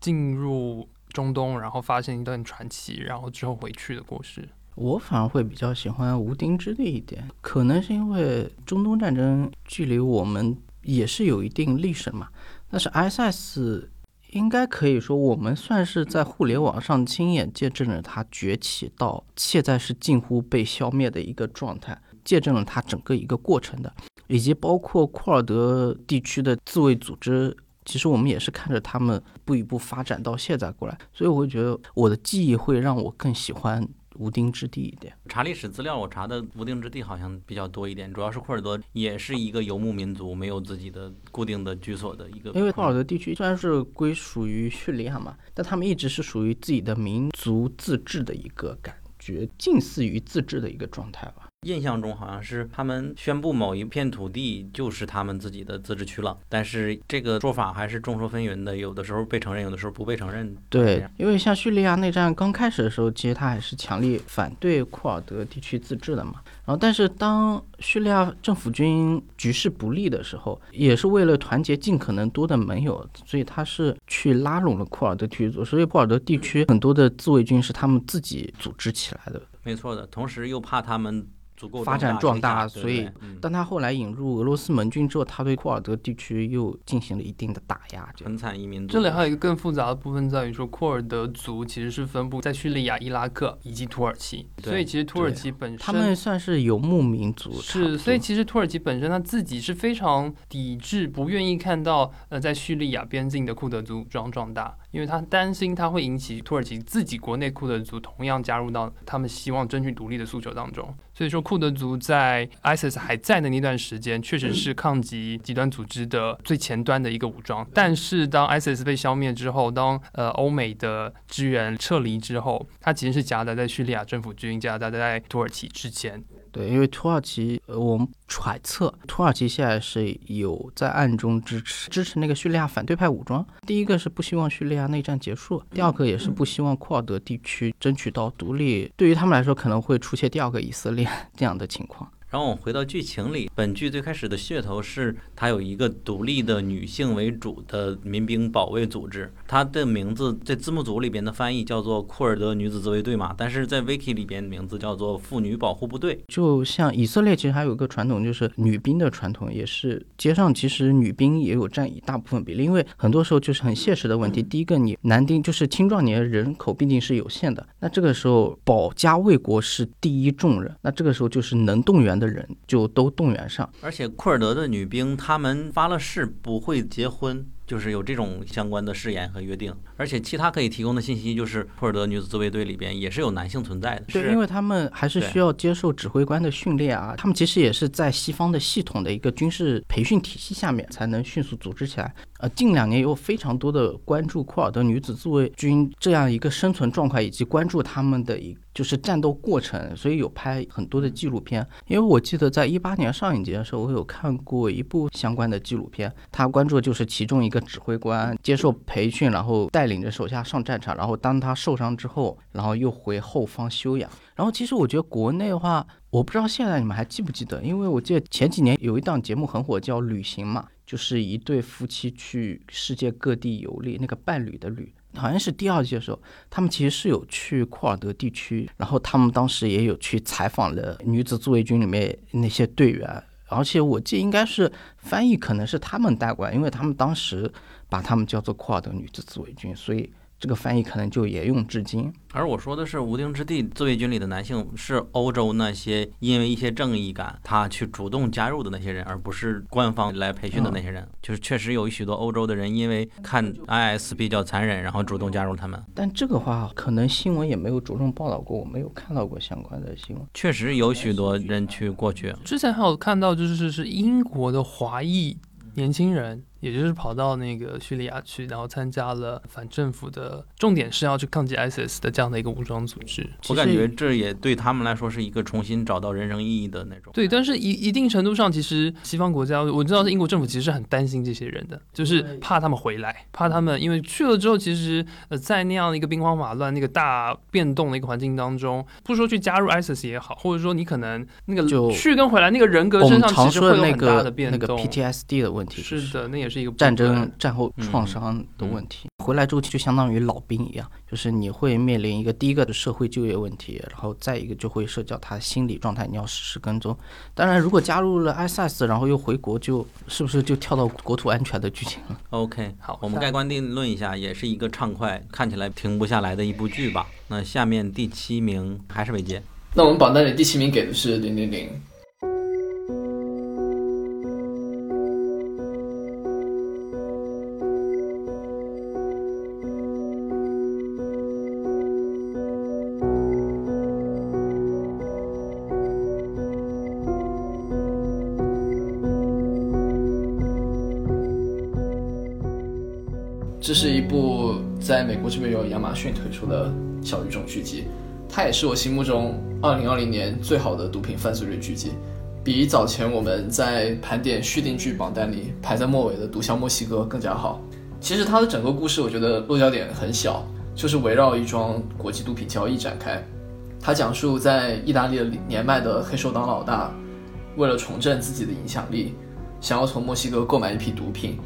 进入中东，然后发现一段传奇，然后之后回去的故事。我反而会比较喜欢《无定之地》一点，可能是因为中东战争距离我们也是有一定历史嘛，但是 ISIS。应该可以说，我们算是在互联网上亲眼见证了它崛起到现在是近乎被消灭的一个状态，见证了它整个一个过程的，以及包括库尔德地区的自卫组织，其实我们也是看着他们一步一步发展到现在过来，所以我会觉得我的记忆会让我更喜欢。无定之地一点，查历史资料，我查的无定之地好像比较多一点，主要是库尔德也是一个游牧民族，没有自己的固定的居所的一个。因为库尔德地区虽然是归属于叙利亚嘛，但他们一直是属于自己的民族自治的一个感觉，近似于自治的一个状态吧。印象中好像是他们宣布某一片土地就是他们自己的自治区了，但是这个说法还是众说纷纭的，有的时候被承认，有的时候不被承认。对，因为像叙利亚内战刚开始的时候，其实他还是强烈反对库尔德地区自治的嘛。然后，但是当叙利亚政府军局势不利的时候，也是为了团结尽可能多的盟友，所以他是去拉拢了库尔德地区，所以库尔德地区很多的自卫军是他们自己组织起来的。没错的，同时又怕他们足够发展壮大所以当他后来引入俄罗斯盟军之后，他对库尔德地区又进行了一定的打压。很惨一民。这里还有一个更复杂的部分在于说，库尔德族其实是分布在叙利亚、伊拉克以及土耳其，所以其实土耳其本身他们算是游牧民族，是，所以其实土耳其本身他自己是非常抵制、不愿意看到呃在叙利亚边境的库德族武装壮大，因为他担心他会引起土耳其自己国内库德族同样加入到他们希望争取独立的诉求当中。所以说，库德族在 ISIS 还在的那段时间，确实是抗击极端组织的最前端的一个武装。但是当 ISIS 被消灭之后，当呃欧美的支援撤离之后，它其实是夹杂在叙利亚政府军、夹杂在土耳其之间。对，因为土耳其，呃，我们揣测土耳其现在是有在暗中支持支持那个叙利亚反对派武装。第一个是不希望叙利亚内战结束，第二个也是不希望库尔德地区争取到独立。对于他们来说，可能会出现第二个以色列 这样的情况。然后我们回到剧情里，本剧最开始的噱头是它有一个独立的女性为主的民兵保卫组织，它的名字在字幕组里边的翻译叫做库尔德女子自卫队嘛，但是在 Wiki 里边名字叫做妇女保护部队。就像以色列，其实还有一个传统，就是女兵的传统，也是街上其实女兵也有占一大部分比例，因为很多时候就是很现实的问题。第一个，你男丁就是青壮年人口毕竟是有限的，那这个时候保家卫国是第一重任，那这个时候就是能动员的人就都动员上。而且库尔德的女兵，她们发了誓不会结婚，就是有这种相关的誓言和约定。而且其他可以提供的信息就是，库尔德女子自卫队里边也是有男性存在的。对，是因为他们还是需要接受指挥官的训练啊，他们其实也是在西方的系统的一个军事培训体系下面才能迅速组织起来。呃，近两年有非常多的关注库尔德女子自卫军这样一个生存状况，以及关注他们的一就是战斗过程，所以有拍很多的纪录片。因为我记得在一八年上影节的时候，我有看过一部相关的纪录片，他关注的就是其中一个指挥官接受培训，然后带领着手下上战场，然后当他受伤之后，然后又回后方休养。然后其实我觉得国内的话，我不知道现在你们还记不记得，因为我记得前几年有一档节目很火，叫《旅行》嘛，就是一对夫妻去世界各地游历，那个伴侣的旅。好像是第二届的时候，他们其实是有去库尔德地区，然后他们当时也有去采访了女子自卫军里面那些队员，而且我记得应该是翻译可能是他们带过来，因为他们当时把他们叫做库尔德女子自卫军，所以这个翻译可能就沿用至今。而我说的是无定之地自卫军里的男性，是欧洲那些因为一些正义感，他去主动加入的那些人，而不是官方来培训的那些人。就是确实有许多欧洲的人，因为看 IS 比较残忍，然后主动加入他们。但这个话可能新闻也没有着重报道过，我没有看到过相关的新闻。确实有许多人去过去。之前还有看到，就是是英国的华裔年轻人，也就是跑到那个叙利亚去，然后参加了反政府的，重点是要去抗击 ISIS 的这样的一个武装组织。我感觉这也对他们来说是一个重新找到人生意义的那种。对，但是一一定程度上，其实西方国家，我知道是英国政府其实是很担心这些人的，就是怕他们回来，怕他们因为去了之后，其实呃在那样的一个兵荒马乱、那个大变动的一个环境当中，不说去加入 ISIS 也好，或者说你可能那个去跟回来那个人格身上其实会有的那个很大的变那个动。PTSD 的问题，就是的，那也是一个战争战后嗯创伤的问题。回来之后就相当于老兵一样，就是你会面临一个第一个的社会就业问题，然后再一个就会涉及到他心理状态，你要实时跟踪。当然，如果加入了 ISIS，然后又回国，就是不是就跳到国土安全的剧情了？OK，好我们盖棺定论一下，也是一个畅快，看起来停不下来的一部剧吧。那下面第七名还是伟杰，那我们榜单里第七名给的是零零零。由亚马逊推出的小语种剧集，它也是我心目中二零二零年最好的毒品犯罪率剧集，比早前我们在盘点续订剧榜单里排在末尾的《毒枭墨西哥》更加好。其实它的整个故事，我觉得落脚点很小，就是围绕一桩国际毒品交易展开。它讲述在意大利的年迈的黑手党老大，为了重振自己的影响力，想要从墨西哥购买一批毒品，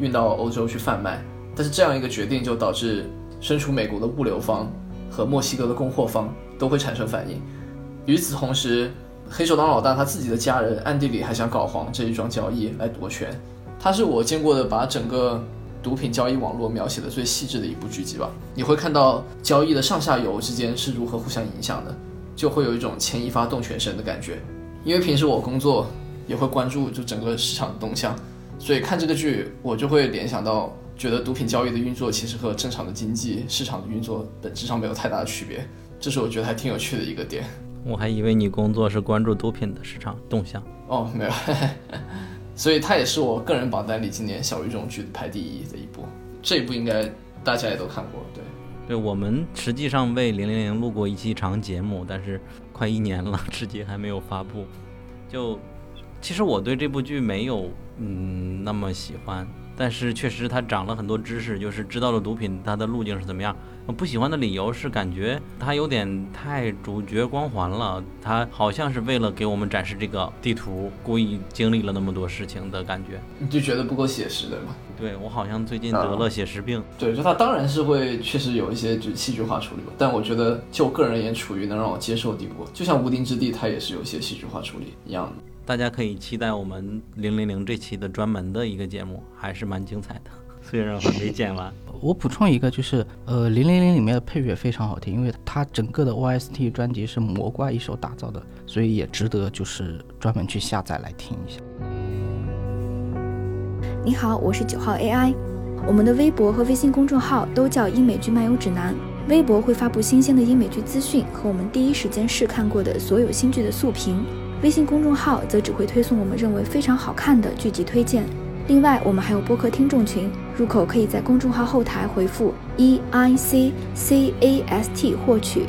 运到欧洲去贩卖。但是这样一个决定就导致身处美国的物流方和墨西哥的供货方都会产生反应。与此同时，黑手党老大他自己的家人暗地里还想搞黄这一桩交易来夺权。它是我见过的把整个毒品交易网络描写的最细致的一部剧集吧。你会看到交易的上下游之间是如何互相影响的，就会有一种牵一发动全身的感觉。因为平时我工作也会关注就整个市场的动向，所以看这个剧我就会联想到。觉得毒品交易的运作其实和正常的经济市场的运作本质上没有太大的区别，这是我觉得还挺有趣的一个点。我还以为你工作是关注毒品的市场动向哦，没有，所以它也是我个人榜单里今年小语种剧排第一的一部。这一部应该大家也都看过，对。对，我们实际上为零零零录过一期长节目，但是快一年了，至今还没有发布。就其实我对这部剧没有嗯那么喜欢。但是确实，他长了很多知识，就是知道了毒品它的路径是怎么样。我不喜欢的理由是感觉他有点太主角光环了，他好像是为了给我们展示这个地图，故意经历了那么多事情的感觉。你就觉得不够写实，对吗？对我好像最近得了写实病。对，就他当然是会确实有一些就戏剧化处理吧，但我觉得就我个人而言，处于能让我接受的地步。就像无定之地，它也是有一些戏剧化处理一样的。大家可以期待我们零零零这期的专门的一个节目，还是蛮精彩的。虽然还没剪完，我补充一个，就是呃，零零零里面的配乐非常好听，因为它整个的 OST 专辑是魔怪一手打造的，所以也值得就是专门去下载来听一下。你好，我是九号 AI，我们的微博和微信公众号都叫英美剧漫游指南，微博会发布新鲜的英美剧资讯和我们第一时间试看过的所有新剧的速评。微信公众号则只会推送我们认为非常好看的剧集推荐。另外，我们还有播客听众群，入口可以在公众号后台回复 E I C C A S T 获取。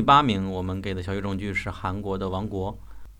第八名，我们给的小语种剧是韩国的《王国》，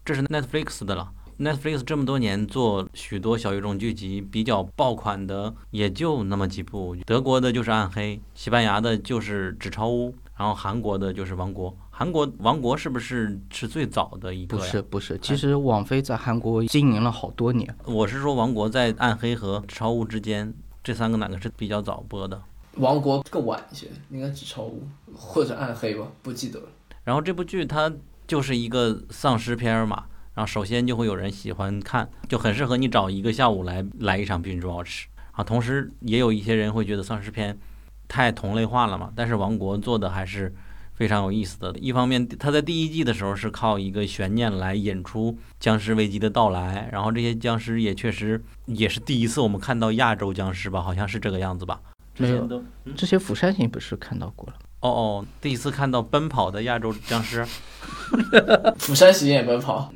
这是 Netflix 的了。Netflix 这么多年做许多小语种剧集，比较爆款的也就那么几部。德国的就是《暗黑》，西班牙的就是《纸钞屋》，然后韩国的就是《王国》。韩国《王国》是不是是最早的一个？不是，不是。其实网飞在韩国经营了好多年。我是说，《王国》在《暗黑》和《纸钞屋》之间，这三个哪个是比较早播的？王国更晚一些，应该只超或者暗黑吧，不记得了。然后这部剧它就是一个丧尸片嘛，然后首先就会有人喜欢看，就很适合你找一个下午来来一场 binge watch 啊。同时也有一些人会觉得丧尸片太同类化了嘛，但是王国做的还是非常有意思的。一方面，他在第一季的时候是靠一个悬念来引出僵尸危机的到来，然后这些僵尸也确实也是第一次我们看到亚洲僵尸吧，好像是这个样子吧。没有，这些釜山行不是看到过了？哦哦，第一次看到奔跑的亚洲僵尸。釜山行也奔跑，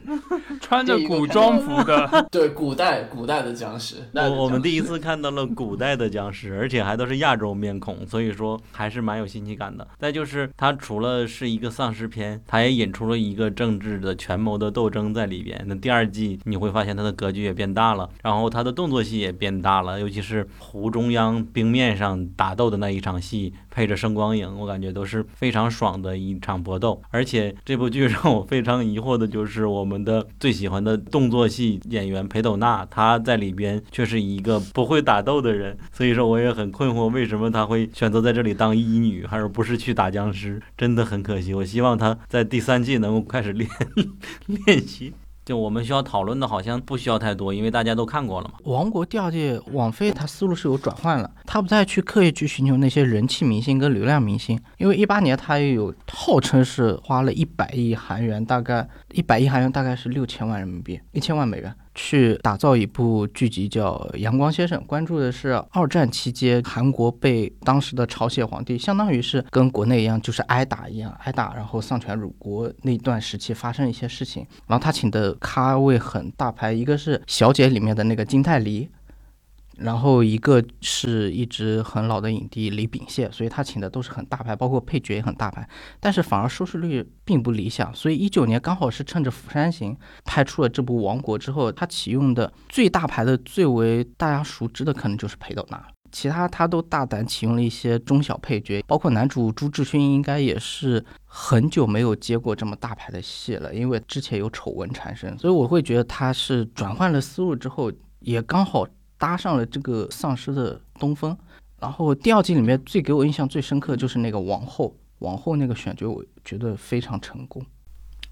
穿着古装服的，对，古代古代的僵尸。我我们第一次看到了古代的僵尸，而且还都是亚洲面孔，所以说还是蛮有新奇感的。再就是它除了是一个丧尸片，它也引出了一个政治的权谋的斗争在里边。那第二季你会发现它的格局也变大了，然后它的动作戏也变大了，尤其是湖中央冰面上打斗的那一场戏，配着声光影，我感觉都是非常爽的一场搏斗。而且这部剧。让我非常疑惑的就是我们的最喜欢的动作戏演员裴斗娜，她在里边却是一个不会打斗的人，所以说我也很困惑，为什么她会选择在这里当医女，还而不是去打僵尸？真的很可惜。我希望她在第三季能够开始练 练习就我们需要讨论的，好像不需要太多，因为大家都看过了嘛。王国第二届，网飞他思路是有转换了，他不再去刻意去寻求那些人气明星跟流量明星，因为一八年他也有号称是花了一百亿韩元，大概一百亿韩元大概是六千万人民币，一千万美元。去打造一部剧集叫《阳光先生》，关注的是二战期间韩国被当时的朝鲜皇帝，相当于是跟国内一样，就是挨打一样，挨打，然后丧权辱国那段时期发生一些事情。然后他请的咖位很大牌，一个是《小姐》里面的那个金泰梨。然后一个是一直很老的影帝李秉宪，所以他请的都是很大牌，包括配角也很大牌，但是反而收视率并不理想。所以一九年刚好是趁着《釜山行》拍出了这部《王国》之后，他启用的最大牌的、最为大家熟知的可能就是裴斗娜，其他他都大胆启用了一些中小配角，包括男主朱智勋应该也是很久没有接过这么大牌的戏了，因为之前有丑闻产生，所以我会觉得他是转换了思路之后，也刚好。搭上了这个丧尸的东风，然后第二季里面最给我印象最深刻就是那个王后，王后那个选角我觉得非常成功。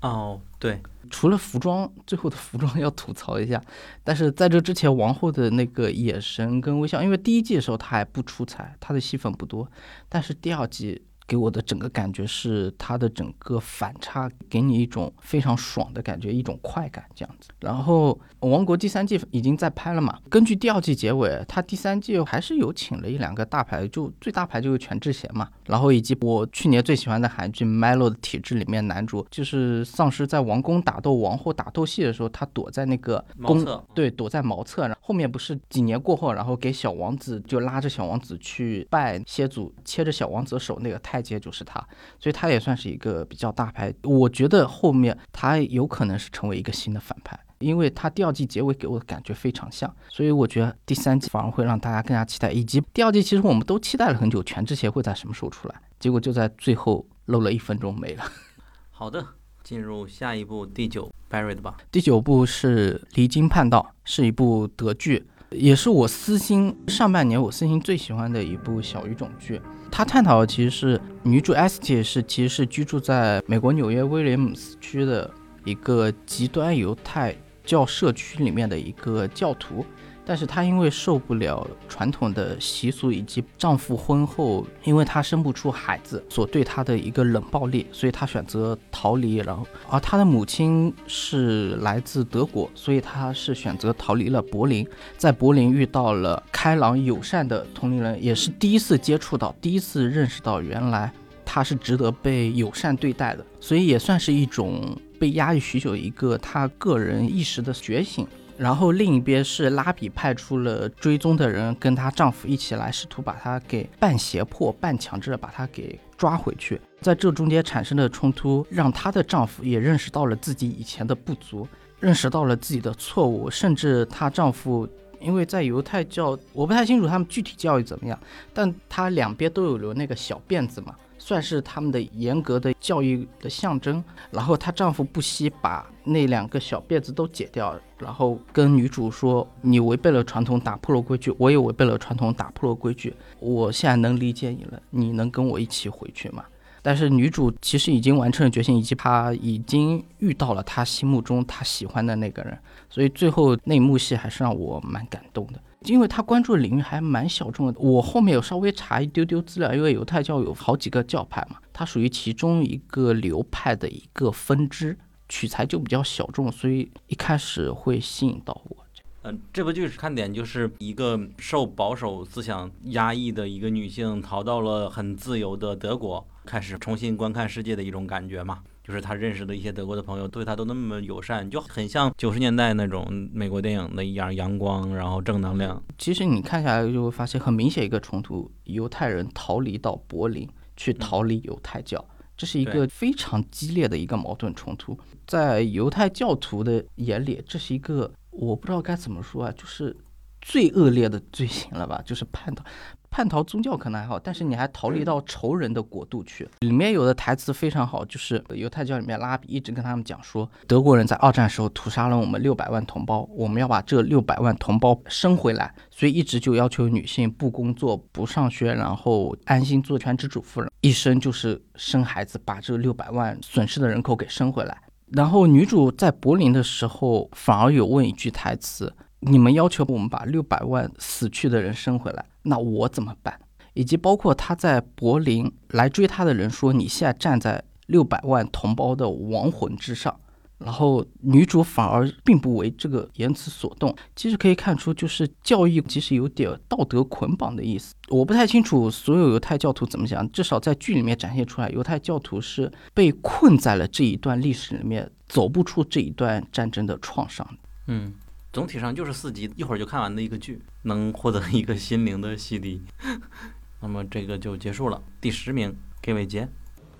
哦，对，除了服装，最后的服装要吐槽一下，但是在这之前，王后的那个眼神跟微笑，因为第一季的时候她还不出彩，她的戏份不多，但是第二季。给我的整个感觉是，它的整个反差给你一种非常爽的感觉，一种快感这样子。然后《王国》第三季已经在拍了嘛？根据第二季结尾，它第三季还是有请了一两个大牌，就最大牌就是全智贤嘛。然后以及我去年最喜欢的韩剧《Melo 的体质》里面男主，就是丧尸在王宫打斗王后打斗戏的时候，他躲在那个宫，对，躲在茅厕。然后后面不是几年过后，然后给小王子就拉着小王子去拜蝎祖，切着小王子手那个太。接就是他，所以他也算是一个比较大牌。我觉得后面他有可能是成为一个新的反派，因为他第二季结尾给我的感觉非常像，所以我觉得第三季反而会让大家更加期待。以及第二季其实我们都期待了很久，全智贤会在什么时候出来，结果就在最后漏了一分钟没了。好的，进入下一部第九 Barry 的吧。第九部是《离经叛道》，是一部德剧。也是我私心上半年我私心最喜欢的一部小语种剧。它探讨的其实是女主 S T 是其实是居住在美国纽约威廉姆斯区的一个极端犹太教社区里面的一个教徒。但是她因为受不了传统的习俗，以及丈夫婚后因为她生不出孩子所对她的一个冷暴力，所以她选择逃离。然后，而她的母亲是来自德国，所以她是选择逃离了柏林。在柏林遇到了开朗友善的同龄人，也是第一次接触到，第一次认识到原来她是值得被友善对待的。所以也算是一种被压抑许久一个她个人意识的觉醒。然后另一边是拉比派出了追踪的人，跟她丈夫一起来试图把她给半胁迫、半强制的把她给抓回去。在这中间产生的冲突，让她的丈夫也认识到了自己以前的不足，认识到了自己的错误，甚至她丈夫因为在犹太教，我不太清楚他们具体教育怎么样，但他两边都有留那个小辫子嘛。算是他们的严格的教育的象征。然后她丈夫不惜把那两个小辫子都解掉，然后跟女主说：“你违背了传统，打破了规矩，我也违背了传统，打破了规矩。我现在能理解你了，你能跟我一起回去吗？”但是女主其实已经完成了决心，以及她已经遇到了她心目中她喜欢的那个人，所以最后那幕戏还是让我蛮感动的。因为他关注的领域还蛮小众的，我后面有稍微查一丢丢资料，因为犹太教有好几个教派嘛，它属于其中一个流派的一个分支，取材就比较小众，所以一开始会吸引到我。嗯，这部剧是看点就是一个受保守思想压抑的一个女性，逃到了很自由的德国，开始重新观看世界的一种感觉嘛。就是她认识的一些德国的朋友，对她都那么友善，就很像九十年代那种美国电影的一样阳光，然后正能量。其实你看下来就会发现，很明显一个冲突：犹太人逃离到柏林去逃离犹太教，这是一个非常激烈的一个矛盾冲突。在犹太教徒的眼里，这是一个我不知道该怎么说啊，就是最恶劣的罪行了吧？就是叛逃。叛逃宗教可能还好，但是你还逃离到仇人的国度去。里面有的台词非常好，就是犹太教里面拉比一直跟他们讲说，德国人在二战时候屠杀了我们六百万同胞，我们要把这六百万同胞生回来，所以一直就要求女性不工作、不上学，然后安心做全职主妇，一生就是生孩子，把这六百万损失的人口给生回来。然后女主在柏林的时候，反而有问一句台词：“你们要求我们把六百万死去的人生回来，那我怎么办？”以及包括他在柏林来追他的人说：“你现在站在六百万同胞的亡魂之上。”然后女主反而并不为这个言辞所动，其实可以看出，就是教义其实有点道德捆绑的意思。我不太清楚所有犹太教徒怎么想，至少在剧里面展现出来，犹太教徒是被困在了这一段历史里面，走不出这一段战争的创伤。嗯，总体上就是四集，一会儿就看完的一个剧，能获得一个心灵的洗涤。那么这个就结束了。第十名，给伟杰。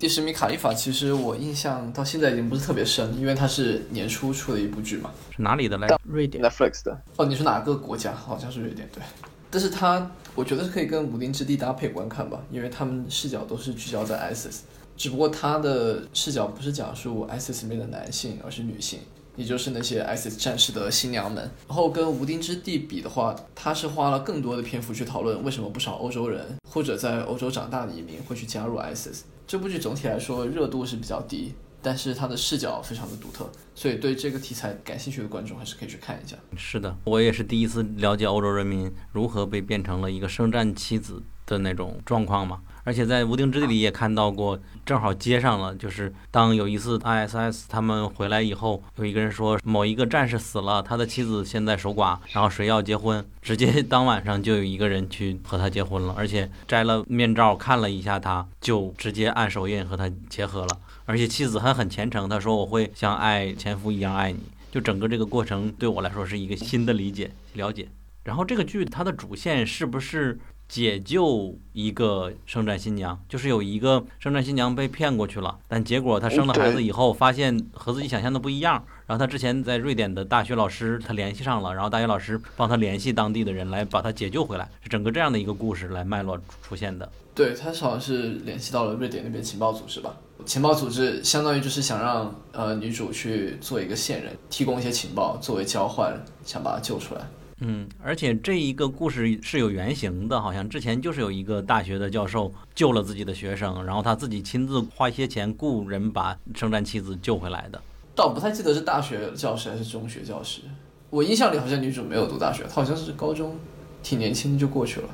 第十名卡利法，其实我印象到现在已经不是特别深，因为它是年初出的一部剧嘛。是哪里的来着？瑞典 Netflix 的。哦，你是哪个国家？好像是瑞典，对。但是它，我觉得是可以跟《武林之地》搭配观看吧，因为他们视角都是聚焦在 ISIS，只不过它的视角不是讲述 ISIS 里面的男性，而是女性，也就是那些 ISIS 战士的新娘们。然后跟《无丁之地》比的话，它是花了更多的篇幅去讨论为什么不少欧洲人或者在欧洲长大的移民会去加入 ISIS。这部剧总体来说热度是比较低，但是它的视角非常的独特，所以对这个题材感兴趣的观众还是可以去看一下。是的，我也是第一次了解欧洲人民如何被变成了一个圣战妻子的那种状况嘛。而且在《无定之地》里也看到过，正好接上了，就是当有一次 ISS 他们回来以后，有一个人说某一个战士死了，他的妻子现在守寡，然后谁要结婚，直接 当晚上就有一个人去和他结婚了，而且摘了面罩看了一下他，就直接按手印和他结合了，而且妻子还很虔诚，他说我会像爱前夫一样爱你，就整个这个过程对我来说是一个新的理解了解。然后这个剧它的主线是不是？解救一个圣战新娘，就是有一个圣战新娘被骗过去了，但结果她生了孩子以后，发现和自己想象的不一样。然后她之前在瑞典的大学老师，她联系上了，然后大学老师帮她联系当地的人来把她解救回来，是整个这样的一个故事来脉络出现的。对，他好像是联系到了瑞典那边情报组织吧？情报组织相当于就是想让呃女主去做一个线人，提供一些情报作为交换，想把她救出来。嗯，而且这一个故事是有原型的，好像之前就是有一个大学的教授救了自己的学生，然后他自己亲自花一些钱雇人把圣战妻子救回来的。倒不太记得是大学教师还是中学教师，我印象里好像女主没有读大学，她好像是高中，挺年轻就过去了。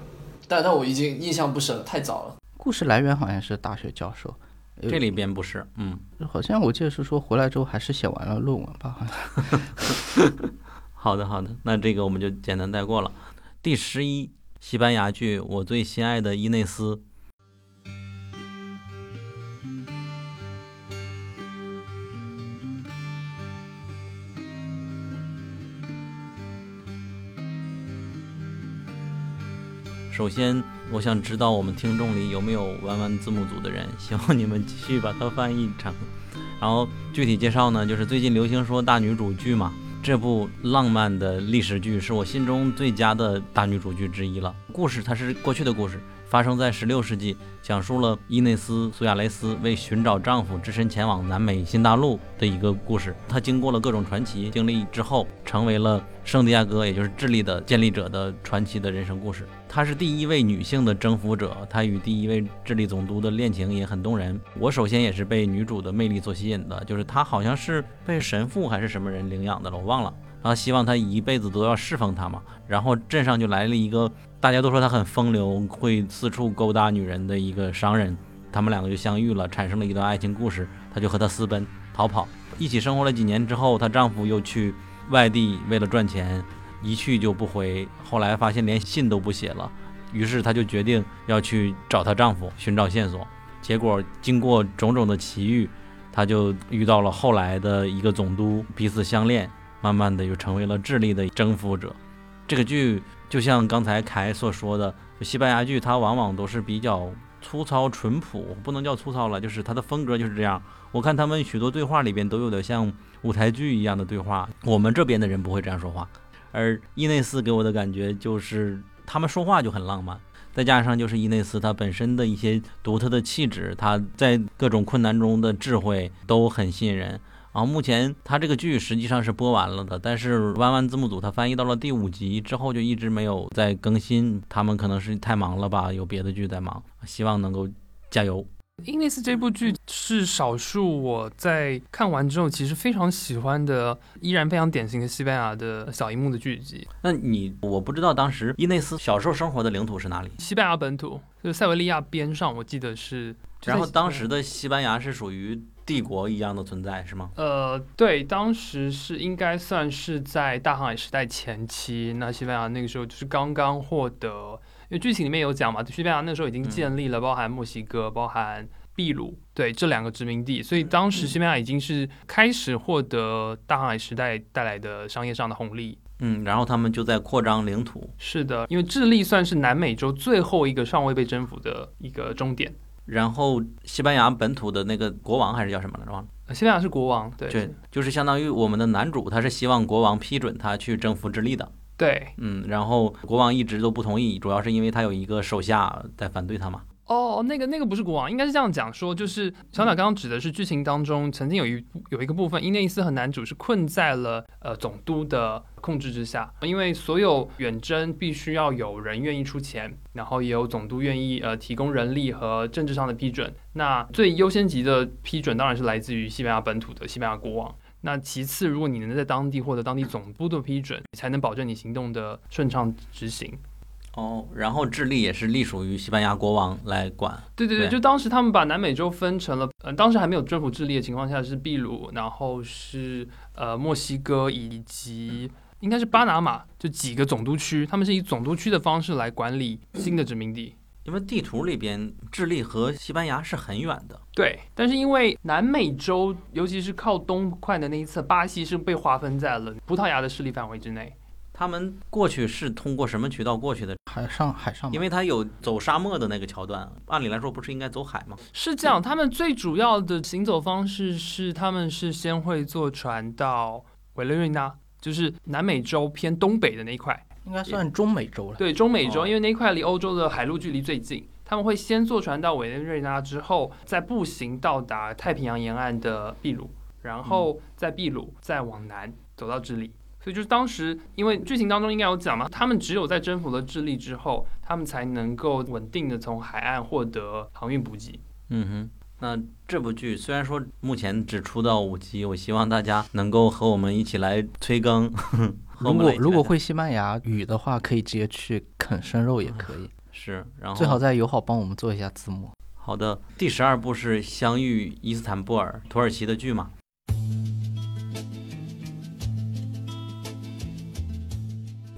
但但我已经印象不深了，太早了。故事来源好像是大学教授，这里边不是，嗯，好像我记得是说回来之后还是写完了论文吧，好像。好的，好的，那这个我们就简单带过了。第十一，西班牙剧《我最心爱的伊内斯》。首先，我想知道我们听众里有没有弯弯字幕组的人，希望你们继续把它翻译成。然后具体介绍呢，就是最近流行说大女主剧嘛。这部浪漫的历史剧是我心中最佳的大女主剧之一了。故事它是过去的故事，发生在16世纪，讲述了伊内斯·苏亚雷斯为寻找丈夫，只身前往南美新大陆的一个故事。她经过了各种传奇经历之后，成为了圣地亚哥，也就是智利的建立者的传奇的人生故事。她是第一位女性的征服者，她与第一位智利总督的恋情也很动人。我首先也是被女主的魅力所吸引的，就是她好像是被神父还是什么人领养的了，我忘了。然后希望她一辈子都要侍奉他嘛。然后镇上就来了一个大家都说他很风流，会四处勾搭女人的一个商人，他们两个就相遇了，产生了一段爱情故事。她就和他私奔逃跑，一起生活了几年之后，她丈夫又去外地为了赚钱。一去就不回，后来发现连信都不写了，于是她就决定要去找她丈夫寻找线索。结果经过种种的奇遇，她就遇到了后来的一个总督，彼此相恋，慢慢的又成为了智利的征服者。这个剧就像刚才凯所说的，西班牙剧它往往都是比较粗糙淳朴，不能叫粗糙了，就是它的风格就是这样。我看他们许多对话里边都有点像舞台剧一样的对话，我们这边的人不会这样说话。而伊内斯给我的感觉就是他们说话就很浪漫，再加上就是伊内斯他本身的一些独特的气质，他在各种困难中的智慧都很吸引人。然后目前他这个剧实际上是播完了的，但是弯弯字幕组他翻译到了第五集之后就一直没有再更新，他们可能是太忙了吧，有别的剧在忙，希望能够加油。英内斯这部剧是少数我在看完之后其实非常喜欢的，依然非常典型的西班牙的小荧幕的剧集。那你我不知道当时伊内斯小时候生活的领土是哪里？西班牙本土就是塞维利亚边上，我记得是。然后当时的西班牙是属于帝国一样的存在，是吗？呃，对，当时是应该算是在大航海时代前期，那西班牙那个时候就是刚刚获得。因为剧情里面有讲嘛，西班牙那时候已经建立了包含墨西哥、包含秘鲁对这两个殖民地，所以当时西班牙已经是开始获得大航海时代带来的商业上的红利。嗯，然后他们就在扩张领土。是的，因为智利算是南美洲最后一个尚未被征服的一个终点。然后西班牙本土的那个国王还是叫什么来着？忘了。西班牙是国王，对，对，就是相当于我们的男主，他是希望国王批准他去征服智利的。对，嗯，然后国王一直都不同意，主要是因为他有一个手下在反对他嘛。哦，那个那个不是国王，应该是这样讲说，就是小鸟刚刚指的是剧情当中曾经有一有一个部分，伊内斯和男主是困在了呃总督的控制之下，因为所有远征必须要有人愿意出钱，然后也有总督愿意呃提供人力和政治上的批准。那最优先级的批准当然是来自于西班牙本土的西班牙国王。那其次，如果你能在当地获得当地总部的批准，才能保证你行动的顺畅执行。哦，然后智利也是隶属于西班牙国王来管。对对对，就当时他们把南美洲分成了，呃，当时还没有征服智利的情况下是秘鲁，然后是呃墨西哥以及应该是巴拿马，就几个总督区，他们是以总督区的方式来管理新的殖民地。因为地图里边，智利和西班牙是很远的。对，但是因为南美洲，尤其是靠东块的那一侧，巴西是被划分在了葡萄牙的势力范围之内。他们过去是通过什么渠道过去的？海上，海上。因为它有走沙漠的那个桥段，按理来说不是应该走海吗？是这样，他们最主要的行走方式是，他们是先会坐船到委内瑞拉，就是南美洲偏东北的那一块。应该算中美洲了。对，中美洲，因为那一块离欧洲的海陆距离最近，他们会先坐船到委内瑞拉，之后再步行到达太平洋沿岸的秘鲁，然后在秘鲁再往南走到智利。所以就是当时，因为剧情当中应该有讲嘛，他们只有在征服了智利之后，他们才能够稳定的从海岸获得航运补给。嗯哼，那这部剧虽然说目前只出到五集，我希望大家能够和我们一起来催更。如果如果会西班牙语的话，可以直接去啃生肉也可以。是，然后最好在友好帮我们做一下字幕。好的，第十二部是《相遇伊斯坦布尔》，土耳其的剧嘛。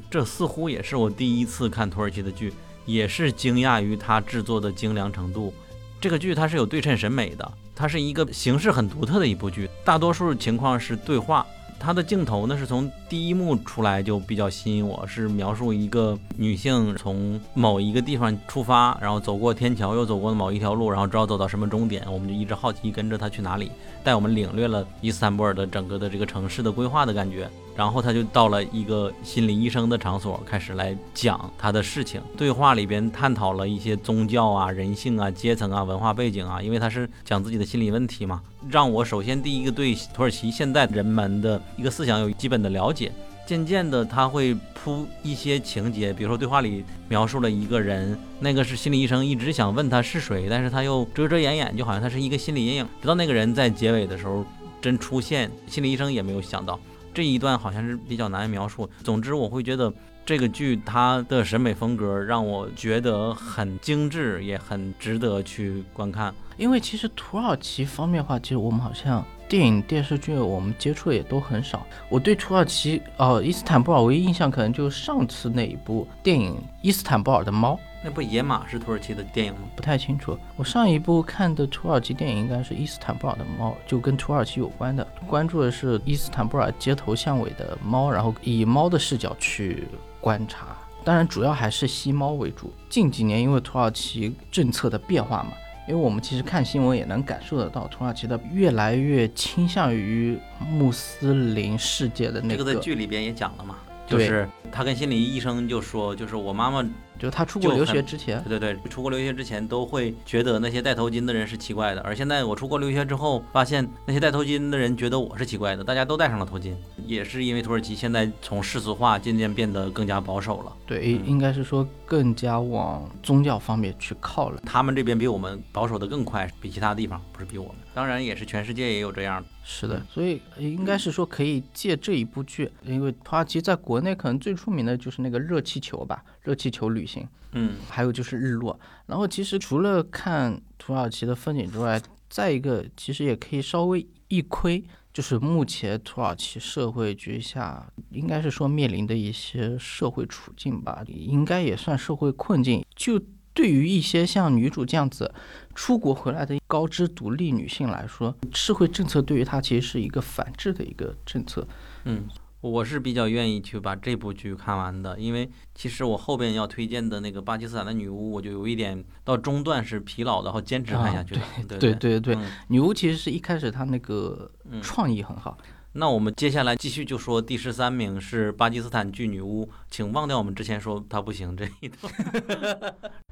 这似乎也是我第一次看土耳其的剧，也是惊讶于它制作的精良程度。这个剧它是有对称审美的，它是一个形式很独特的一部剧，大多数情况是对话。它的镜头呢是从第一幕出来就比较吸引我，是描述一个女性从某一个地方出发，然后走过天桥，又走过某一条路，然后知道走到什么终点，我们就一直好奇跟着她去哪里，带我们领略了伊斯坦布尔的整个的这个城市的规划的感觉。然后他就到了一个心理医生的场所，开始来讲他的事情。对话里边探讨了一些宗教啊、人性啊、阶层啊、文化背景啊，因为他是讲自己的心理问题嘛。让我首先第一个对土耳其现在人们的一个思想有基本的了解。渐渐的，他会铺一些情节，比如说对话里描述了一个人，那个是心理医生一直想问他是谁，但是他又遮遮掩掩，就好像他是一个心理阴影。直到那个人在结尾的时候真出现，心理医生也没有想到。这一段好像是比较难描述。总之，我会觉得这个剧它的审美风格让我觉得很精致，也很值得去观看。因为其实土耳其方面的话，其实我们好像电影电视剧我们接触的也都很少。我对土耳其呃伊斯坦布尔唯一印象可能就是上次那一部电影《伊斯坦布尔的猫》。那部《野马》是土耳其的电影吗？不太清楚。我上一部看的土耳其电影应该是《伊斯坦布尔的猫》，就跟土耳其有关的，关注的是伊斯坦布尔街头巷尾的猫，然后以猫的视角去观察。当然，主要还是吸猫为主。近几年因为土耳其政策的变化嘛，因为我们其实看新闻也能感受得到，土耳其的越来越倾向于穆斯林世界的那个。这个在剧里边也讲了嘛。就是他跟心理医生就说，就是我妈妈，就他出国留学之前，对对对，出国留学之前都会觉得那些戴头巾的人是奇怪的，而现在我出国留学之后，发现那些戴头巾的人觉得我是奇怪的，大家都戴上了头巾，也是因为土耳其现在从世俗化渐渐变得更加保守了。对，嗯应该是说更加往宗教方面去靠了。他们这边比我们保守的更快，比其他地方不是比我们。当然也是全世界也有这样的。是的，所以呃应该是说可以借这一部剧，因为土耳其在国内可能最出名的就是那个热气球吧，热气球旅行，嗯，还有就是日落。然后其实除了看土耳其的风景之外，再一个其实也可以稍微一窥，就是目前土耳其社会局下应该是说面临的一些社会处境吧，应该也算社会困境。就对于一些像女主这样子出国回来的高知独立女性来说，社会政策对于她其实是一个反制的一个政策。嗯，我是比较愿意去把这部剧看完的，因为其实我后边要推荐的那个巴基斯坦的女巫，我就有一点到中段是疲劳的，然后坚持看下去的。对对对对对，嗯女巫其实是一开始她那个嗯创意很好，那我们接下来继续就说第十三名是巴基斯坦剧女巫，请忘掉我们之前说她不行这一段。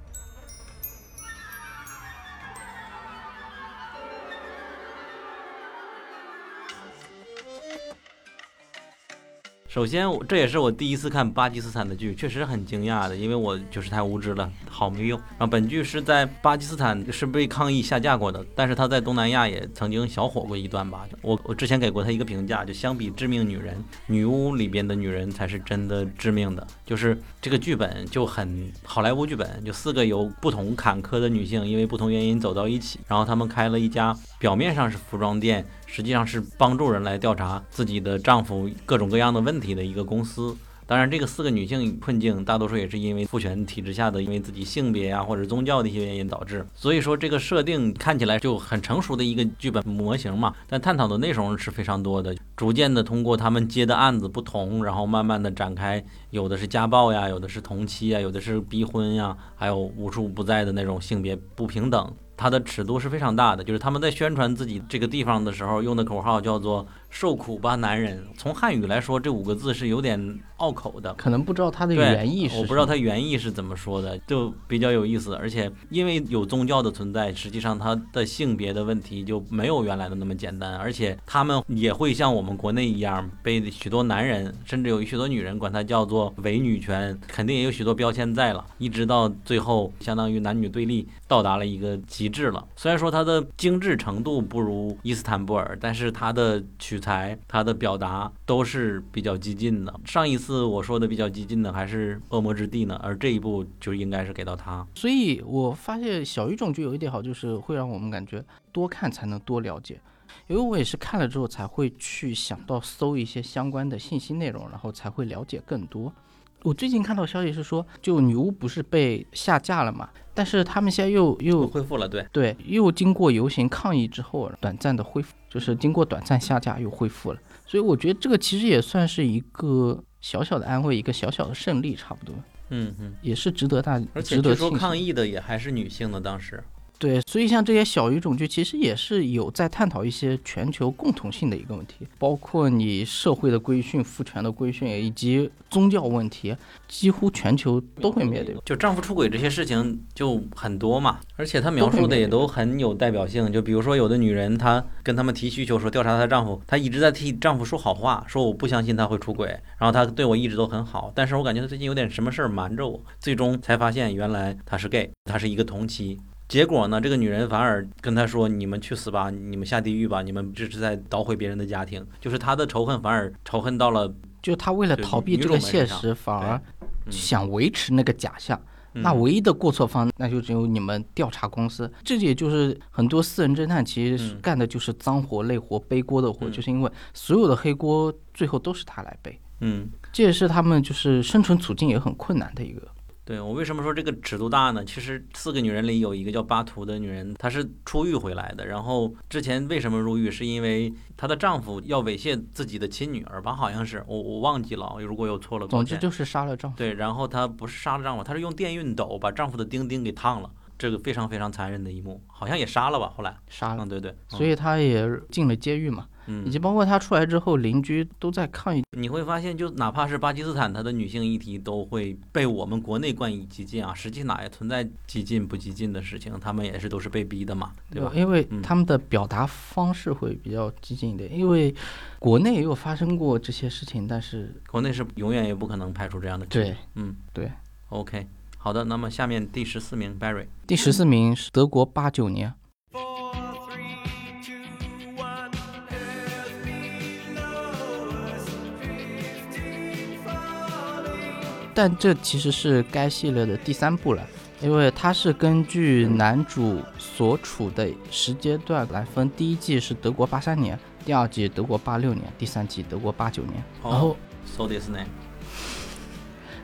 首先，我这也是我第一次看巴基斯坦的剧，确实很惊讶的，因为我就是太无知了，好没用。然后本剧是在巴基斯坦是被抗议下架过的，但是它在东南亚也曾经小火过一段吧。我我之前给过它一个评价，就相比《致命女人》，女巫里边的女人才是真的致命的。就是这个剧本就很好莱坞剧本，就四个有不同坎坷的女性，因为不同原因走到一起，然后她们开了一家表面上是服装店，实际上是帮助人来调查自己的丈夫各种各样的问题的一个公司。当然，这个四个女性困境，大多数也是因为父权体制下的，因为自己性别呀、或者宗教的一些原因导致。所以说，这个设定看起来就很成熟的一个剧本模型嘛，但探讨的内容是非常多的，逐渐的通过他们接的案子不同，然后慢慢的展开，有的是家暴呀，有的是同妻呀，有的是逼婚呀，还有无处不在的那种性别不平等。它的尺度是非常大的，就是他们在宣传自己这个地方的时候用的口号叫做“受苦吧，男人”。从汉语来说，这五个字是有点拗口的，可能不知道它的，原意是。我不知道它原意是怎么说的，就比较有意思。而且因为有宗教的存在，实际上它的性别的问题就没有原来的那么简单，而且他们也会像我们国内一样，被许多男人，甚至有许多女人管它叫做伪女权，肯定也有许多标签在了。一直到最后，相当于男女对立到达了一个极致了。虽然说它的精致程度不如伊斯坦布尔，但是它的取材、它的表达都是比较激进的。上一次我说的比较激进的还是《恶魔之地》呢，而这一部就应该是给到他。所以我发现小语种就有一点好，就是会让我们感觉多看才能多了解。因为我也是看了之后才会去想到搜一些相关的信息内容，然后才会了解更多。我最近看到消息是说，就女巫不是被下架了嘛？但是他们现在又又恢复了，对，对，又经过游行抗议之后，短暂的恢复，就是经过短暂下架又恢复了。所以我觉得这个其实也算是一个小小的安慰，一个小小的胜利，差不多，嗯嗯。也是值得大而且说。抗议的也还是女性的，当时。对，所以像这些小语种剧，其实也是有在探讨一些全球共同性的一个问题，包括你社会的规训、父权的规训，以及宗教问题，几乎全球都会面对。就丈夫出轨这些事情就很多嘛，而且她描述的也都很有代表性。就比如说，有的女人她跟他们提需求说调查她丈夫，她一直在替丈夫说好话，说我不相信他会出轨，然后他对我一直都很好，但是我感觉他最近有点什么事儿瞒着我，最终才发现原来他是 gay，他是一个同妻。结果呢，这个女人反而跟他说：“你们去死吧，你们下地狱吧，你们这是在捣毁别人的家庭。”就是他的仇恨反而仇恨到了，就他为了逃避这个现实，反而嗯想维持那个假象。那嗯唯一的过错方，那就只有你们调查公司。这也就是很多私人侦探其实干的就是脏活累活、背锅的活，嗯就是因为所有的黑锅最后都是他来背。嗯。这也是他们就是生存处境也很困难的一个。对我为什么说这个尺度大呢？其实四个女人里有一个叫巴图的女人，她是出狱回来的。然后之前为什么入狱？是因为她的丈夫要猥亵自己的亲女儿吧？好像是我我忘记了，如果有错了。总之就是杀了丈夫。对，然后她不是杀了丈夫，她是用电熨斗把丈夫的丁丁给烫了，这个非常非常残忍的一幕，好像也杀了吧？后来，杀了嗯，，对对，所以他也进了监狱嘛。嗯以及包括他出来之后，邻居都在抗议。你会发现，就哪怕是巴基斯坦，它的女性议题都会被我们国内冠以激进啊，实际哪也存在激进不激进的事情，他们也是都是被逼的嘛，对吧？因为嗯他们的表达方式会比较激进一点，因为国内也有发生过这些事情，但是国内是永远也不可能排除这样的对嗯对。，OK，好的，那么下面第十四名 Barry，第十四名是德国八九年，但这其实是该系列的第三部了，因为它是根据男主所处的时间段来分，第一季是德国八三年，第二季德国八六年，第三季德国八九年。然后，So this name，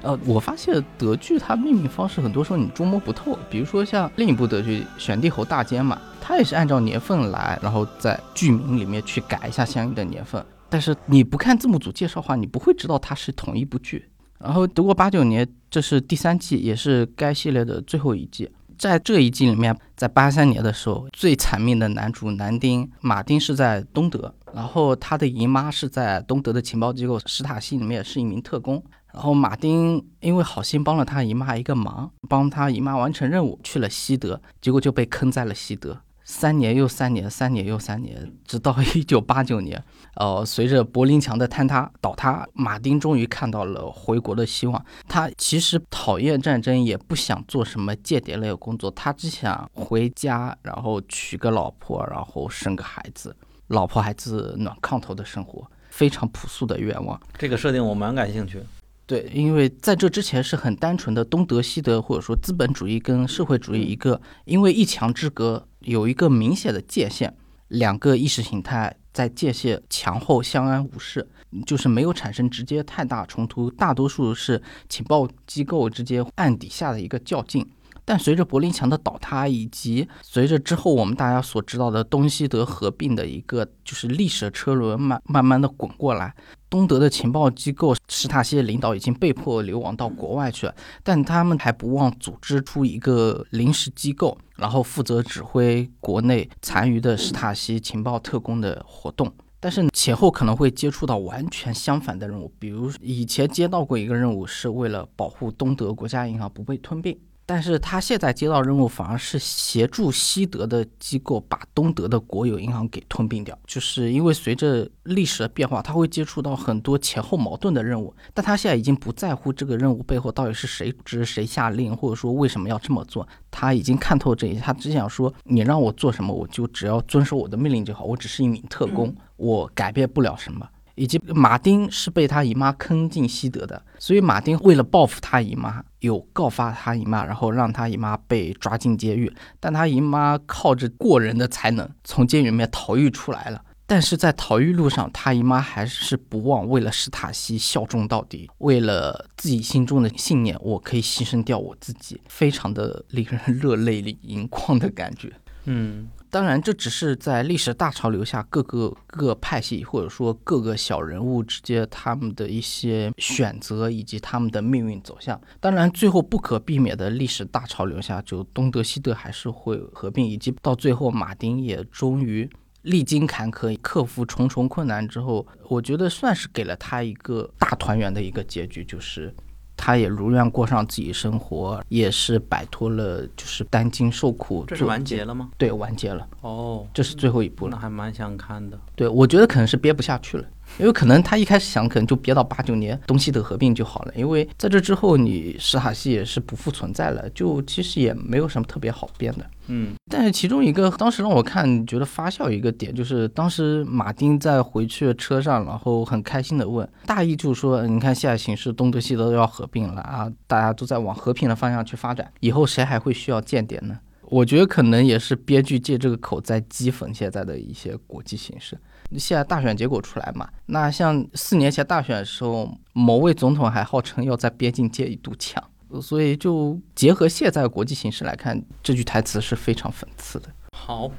呃，我发现德剧它命名方式很多时候你捉摸不透，比如说像另一部德剧《选帝侯大奸》嘛，它也是按照年份来，然后在剧名里面去改一下相应的年份。但是你不看字幕组介绍的话，你不会知道它是同一部剧。然后德国八九年，这是第三季，也是该系列的最后一季。在这一季里面，在八三年的时候，最惨命的男主男丁马丁是在东德，然后他的姨妈是在东德的情报机构史塔西里面是一名特工。然后马丁因为好心帮了他姨妈一个忙，帮他姨妈完成任务，去了西德，结果就被坑在了西德。三年又三年，三年又三年，直到 一九八九年，呃，随着柏林墙的坍塌倒塌，马丁终于看到了回国的希望。他其实讨厌战争，也不想做什么间谍类的工作，他只想回家，然后娶个老婆，然后生个孩子，老婆孩子暖炕头的生活，非常朴素的愿望。这个设定我蛮感兴趣。对，因为在这之前是很单纯的东德、西德，或者说资本主义跟社会主义一个，因为一墙之隔，有一个明显的界限，两个意识形态在界限墙后相安无事，就是没有产生直接太大冲突，大多数是情报机构之间暗底下的一个较劲。但随着柏林墙的倒塌，以及随着之后我们大家所知道的东西德合并的一个就是历史车轮慢慢慢的滚过来，东德的情报机构史塔西的领导已经被迫流亡到国外去了，但他们还不忘组织出一个临时机构，然后负责指挥国内残余的史塔西情报特工的活动。但是前后可能会接触到完全相反的任务，比如以前接到过一个任务，是为了保护东德国家银行不被吞并。但是他现在接到任务，反而是协助西德的机构把东德的国有银行给吞并掉。就是因为随着历史的变化，他会接触到很多前后矛盾的任务，但他现在已经不在乎这个任务背后到底是谁指谁下令，或者说为什么要这么做。他已经看透这一切，他只想说，你让我做什么，我就只要遵守我的命令就好。我只是一名特工，我改变不了什么。以及马丁是被他姨妈坑进西德的，所以马丁为了报复他姨妈，有告发他姨妈，然后让他姨妈被抓进监狱。但他姨妈靠着过人的才能从监狱里面逃狱出来了。但是在逃狱路上，他姨妈还是不忘为了史塔西效忠到底，为了自己心中的信念，我可以牺牲掉我自己，非常的令人热泪盈眶的感觉。嗯，当然，这只是在历史大潮流下各个各派系或者说各个小人物之间他们的一些选择以及他们的命运走向。当然，最后不可避免的历史大潮流下，就东德西德还是会合并，以及到最后马丁也终于历经坎坷、克服重重困难之后，我觉得算是给了他一个大团圆的一个结局，就是。他也如愿过上自己生活，也是摆脱了就是担惊受苦。这是完结了吗？对，完结了。哦，这是最后一部了。那还蛮想看的。对，我觉得可能是憋不下去了，因为可能他一开始想，可能就憋到八九年东西德合并就好了。因为在这之后，你史塔西也是不复存在了，就其实也没有什么特别好编的。嗯，但是其中一个当时让我看觉得发笑一个点，就是当时马丁在回去的车上，然后很开心的问，大意就是说，你看现在形势东德西德都要合并了啊，大家都在往和平的方向去发展，以后谁还会需要间谍呢？我觉得可能也是编剧借这个口在讥讽现在的一些国际形势。现在大选结果出来嘛，那像四年前大选的时候，某位总统还号称要在边境建一堵墙。所以，就结合现在国际形势来看，这句台词是非常讽刺的。好，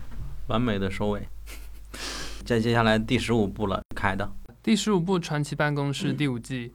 完美的收尾。再接下来第十五部了，凯的第十五部《传奇办公室》第五季。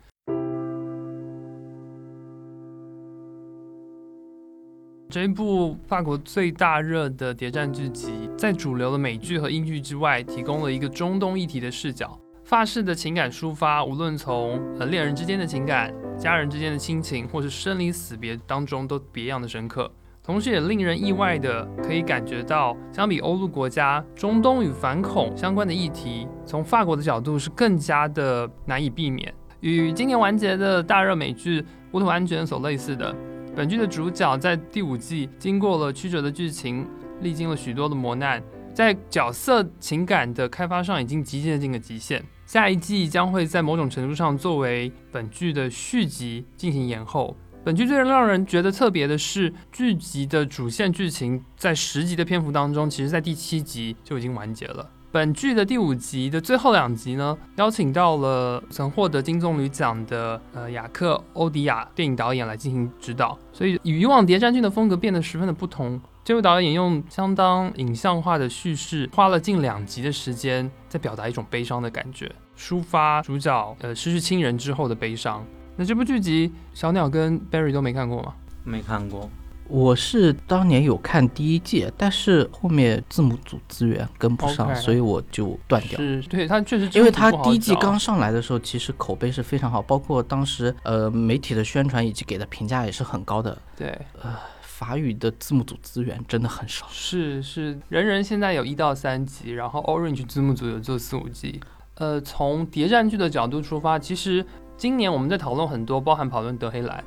这一部法国最大热的谍战剧集，在主流的美剧和英剧之外，提供了一个中东议题的视角。法式的情感抒发，无论从呃恋人之间的情感、家人之间的亲情，或是生离死别当中，都别样的深刻。同时，也令人意外的可以感觉到，相比欧陆国家，中东与反恐相关的议题，从法国的角度是更加的难以避免。与今年完结的大热美剧《国土安全》所类似的，本剧的主角在第五季经过了曲折的剧情，历经了许多的磨难，在角色情感的开发上已经极接近了极限。下一季将会在某种程度上作为本剧的续集进行延后。本剧最让人觉得特别的是，剧集的主线剧情在十集的篇幅当中，其实在第七集就已经完结了。本剧的第五集的最后两集呢，邀请到了曾获得金棕榈奖的呃雅克·欧迪亚电影导演来进行指导，所以与以往谍战剧的风格变得十分的不同。这位导演用相当影像化的叙事，花了近两集的时间，在表达一种悲伤的感觉，抒发主角呃失去亲人之后的悲伤。那这部剧集，小鸟跟 Barry 都没看过吗？没看过。我是当年有看第一季，但是后面字幕组资源跟不上，所以我就断掉。是，对，它确实，因为它第一季刚上来的时候，其实口碑是非常好，包括当时呃媒体的宣传以及给的评价也是很高的。对，呃，法语的字幕组资源真的很少。是是，人人现在有一到三集，然后 Orange 字幕组有做四五集。呃，从谍战剧的角度出发，其实今年我们在讨论很多，包含讨论德黑兰。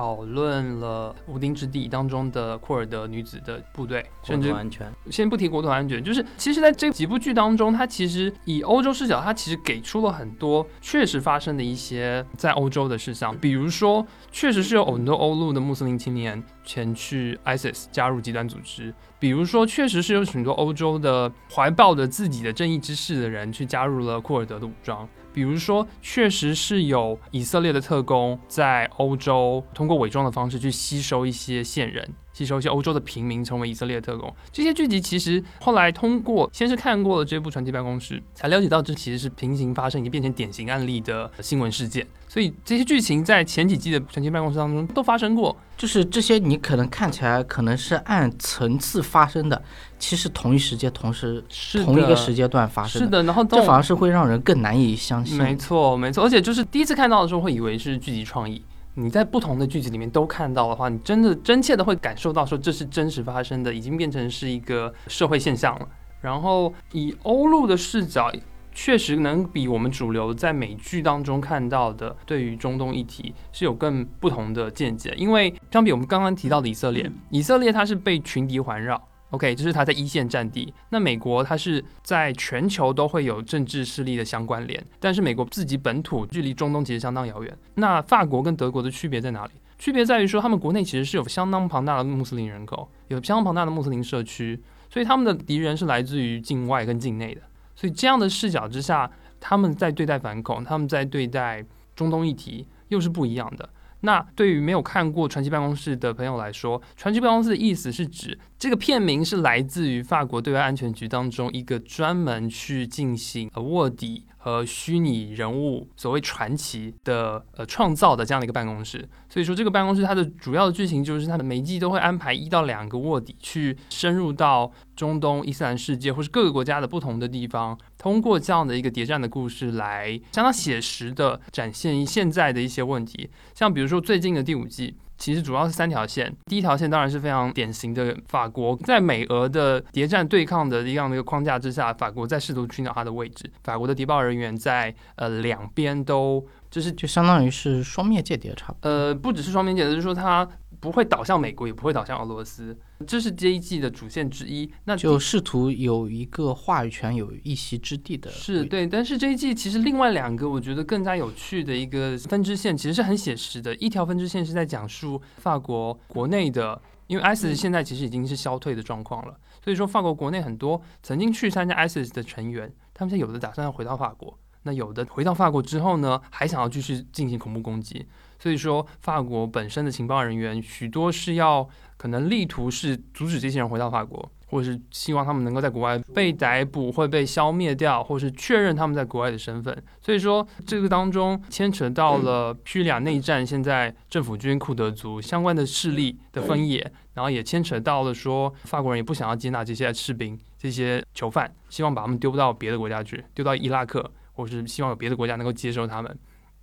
讨论了《无丁之地》当中的库尔德女子的部队，甚至安全。先不提国土安全，就是其实在这几部剧当中，它其实以欧洲视角，它其实给出了很多确实发生的一些在欧洲的事项，比如说，确实是有很多欧陆的穆斯林青年前去 ISIS 加入极端组织，比如说，确实是有许多欧洲的怀抱着自己的正义之士的人去加入了库尔德的武装。比如说，确实是有以色列的特工在欧洲通过伪装的方式去吸收一些线人。吸收一些欧洲的平民成为以色列特工，这些剧集其实后来通过先是看过了这部传奇办公室，才了解到这其实是平行发生，已经变成典型案例的新闻事件。所以这些剧情在前几季的传奇办公室当中都发生过，就是这些你可能看起来可能是按层次发生的，其实同一时间同时同一个时间段发生的，是的，然后这反而是会让人更难以相信。没错，没错，而且就是第一次看到的时候会以为是剧集创意。你在不同的剧集里面都看到的话，你真的真切的会感受到说这是真实发生的，已经变成是一个社会现象了。然后以欧陆的视角，确实能比我们主流在美剧当中看到的对于中东议题是有更不同的见解。因为相比我们刚刚提到的以色列，以色列它是被群敌环绕。OK，这是他在一线战地。那美国它是在全球都会有政治势力的相关联，但是美国自己本土距离中东其实相当遥远。那法国跟德国的区别在哪里？区别在于说他们国内其实是有相当庞大的穆斯林人口，有相当庞大的穆斯林社区，所以他们的敌人是来自于境外跟境内的。所以这样的视角之下，他们在对待反恐，他们在对待中东议题又是不一样的。那对于没有看过《传奇办公室》的朋友来说，《传奇办公室》的意思是指这个片名是来自于法国对外安全局当中一个专门去进行卧底。和虚拟人物所谓传奇的呃创造的这样的一个办公室，所以说这个办公室它的主要的剧情就是它的每季都会安排一到两个卧底去深入到中东伊斯兰世界或是各个国家的不同的地方，通过这样的一个谍战的故事来相当写实的展现现在的一些问题，像比如说最近的第五季。其实主要是三条线，第一条线当然是非常典型的法国在美俄的谍战对抗的一样的一个框架之下，法国在试图寻找它的位置。法国的谍报人员在呃两边都就是就相当于是双面间谍，差不多。呃，不只是双面间谍，就是说他。不会倒向美国，也不会倒向俄罗斯，这是这一季的主线之一。那就试图有一个话语权、有一席之地的。是对，但是这一季其实另外两个我觉得更加有趣的一个分支线，其实是很写实的。一条分支线是在讲述法国国内的，因为 ISIS 现在其实已经是消退的状况了，所以说法国国内很多曾经去参加 ISIS 的成员，他们现在有的打算要回到法国，那有的回到法国之后呢，还想要继续进行恐怖攻击。所以说法国本身的情报人员许多是要可能力图是阻止这些人回到法国。或者是希望他们能够在国外被逮捕，或被消灭掉，或是确认他们在国外的身份。所以说，这个当中牵扯到了叙利亚内战，现在政府军库德族相关的势力的分野，然后也牵扯到了说法国人也不想要接纳这些士兵、这些囚犯，希望把他们丢到别的国家去，丢到伊拉克，或是希望有别的国家能够接收他们。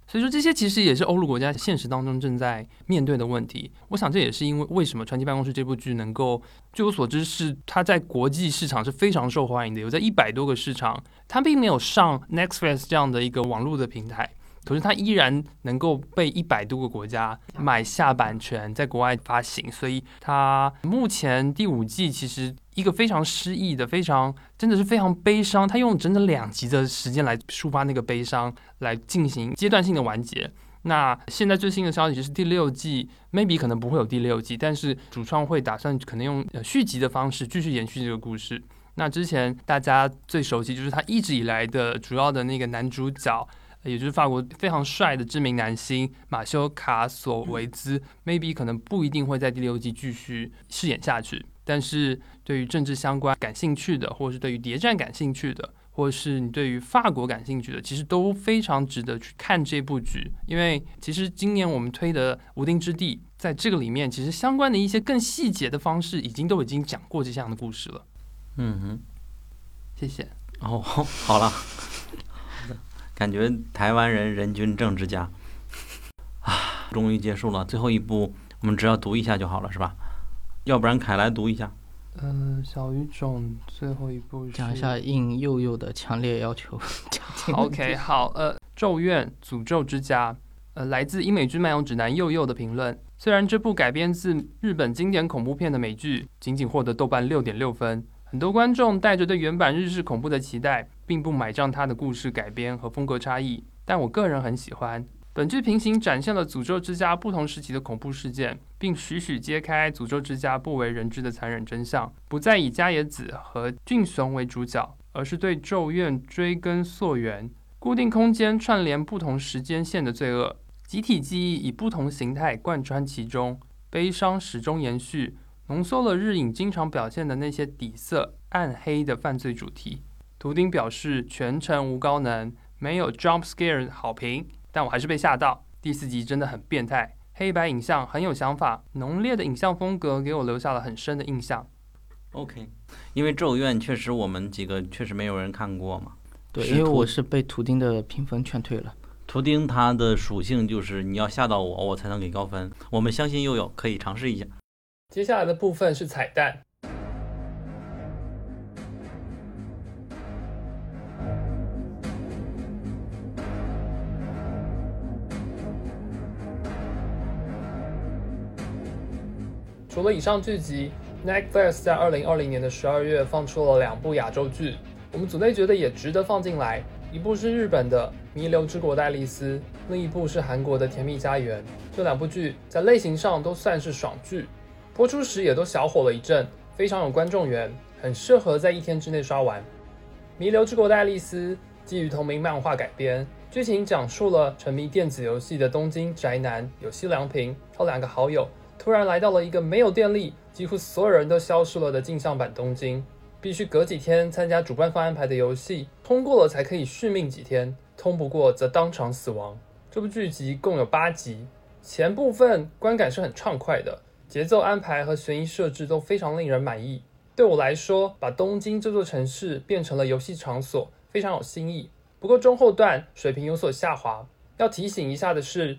所以说，这些其实也是欧陆国家现实当中正在面对的问题。我想，这也是因为为什么《传奇办公室》这部剧能够，据我所知，是它在国际市场是非常受欢迎的，有在一百多个市场，它并没有上 Netflix 这样的一个网络的平台。可是它依然能够被一百多个国家买下版权，在国外发行，所以它目前第五季其实一个非常失意的、非常真的是非常悲伤。它用整整两集的时间来抒发那个悲伤，来进行阶段性的完结。那现在最新的消息就是第六季，maybe 可能不会有第六季，但是主创会打算可能用续集的方式继续延续这个故事。那之前大家最熟悉就是他一直以来的主要的那个男主角。也就是法国非常帅的知名男星马修卡索维兹，maybe 可能不一定会在第六季继续饰演下去。但是对于政治相关感兴趣的，或者是对于谍战感兴趣的，或者是你对于法国感兴趣的，其实都非常值得去看这部剧。因为其实今年我们推的《无定之地》在这个里面，其实相关的一些更细节的方式，已经都已经讲过这项的故事了。嗯哼，谢谢。哦，好了。感觉台湾人人均政治家啊，终于结束了。最后一步，我们只要读一下就好了，是吧？要不然凯来读一下。嗯，小语种最后一步讲一下应佑佑的强烈要求。OK，好，呃，咒怨诅咒之家，呃，来自英美剧漫游指南佑佑的评论。虽然这部改编自日本经典恐怖片的美剧，仅仅获得豆瓣六点六分。很多观众带着对原版日式恐怖的期待，并不买账它的故事改编和风格差异，但我个人很喜欢。本剧平行展现了诅咒之家不同时期的恐怖事件，并徐徐揭开诅咒之家不为人知的残忍真相。不再以加野子和俊雄为主角，而是对咒怨追根溯源，固定空间串联不同时间线的罪恶，集体记忆以不同形态贯穿其中，悲伤始终延续。浓缩了日影经常表现的那些底色暗黑的犯罪主题。图钉表示全程无高能，没有 jump scare 好评，但我还是被吓到。第四集真的很变态，黑白影像很有想法，浓烈的影像风格给我留下了很深的印象。OK，因为咒怨确实我们几个确实没有人看过嘛。对，因为我是被图钉的评分劝退了。图钉它的属性就是你要吓到我，我才能给高分。我们相信悠悠可以尝试一下。接下来的部分是彩蛋。除了以上剧集，Netflix 在二零二零年的十二月放出了两部亚洲剧，我们组内觉得也值得放进来。一部是日本的《弥留之国的爱丽丝》，另一部是韩国的《甜蜜家园》。这两部剧在类型上都算是爽剧。播出时也都小火了一阵，非常有观众缘，很适合在一天之内刷完。《弥留之国的爱丽丝》基于同名漫画改编，剧情讲述了沉迷电子游戏的东京宅男有西良平和两个好友，突然来到了一个没有电力、几乎所有人都消失了的镜像版东京，必须隔几天参加主办方安排的游戏，通过了才可以续命几天，通不过则当场死亡。这部剧集共有八集，前部分观感是很畅快的。节奏安排和悬疑设置都非常令人满意。对我来说，把东京这座城市变成了游戏场所，非常有新意。不过中后段水平有所下滑。要提醒一下的是，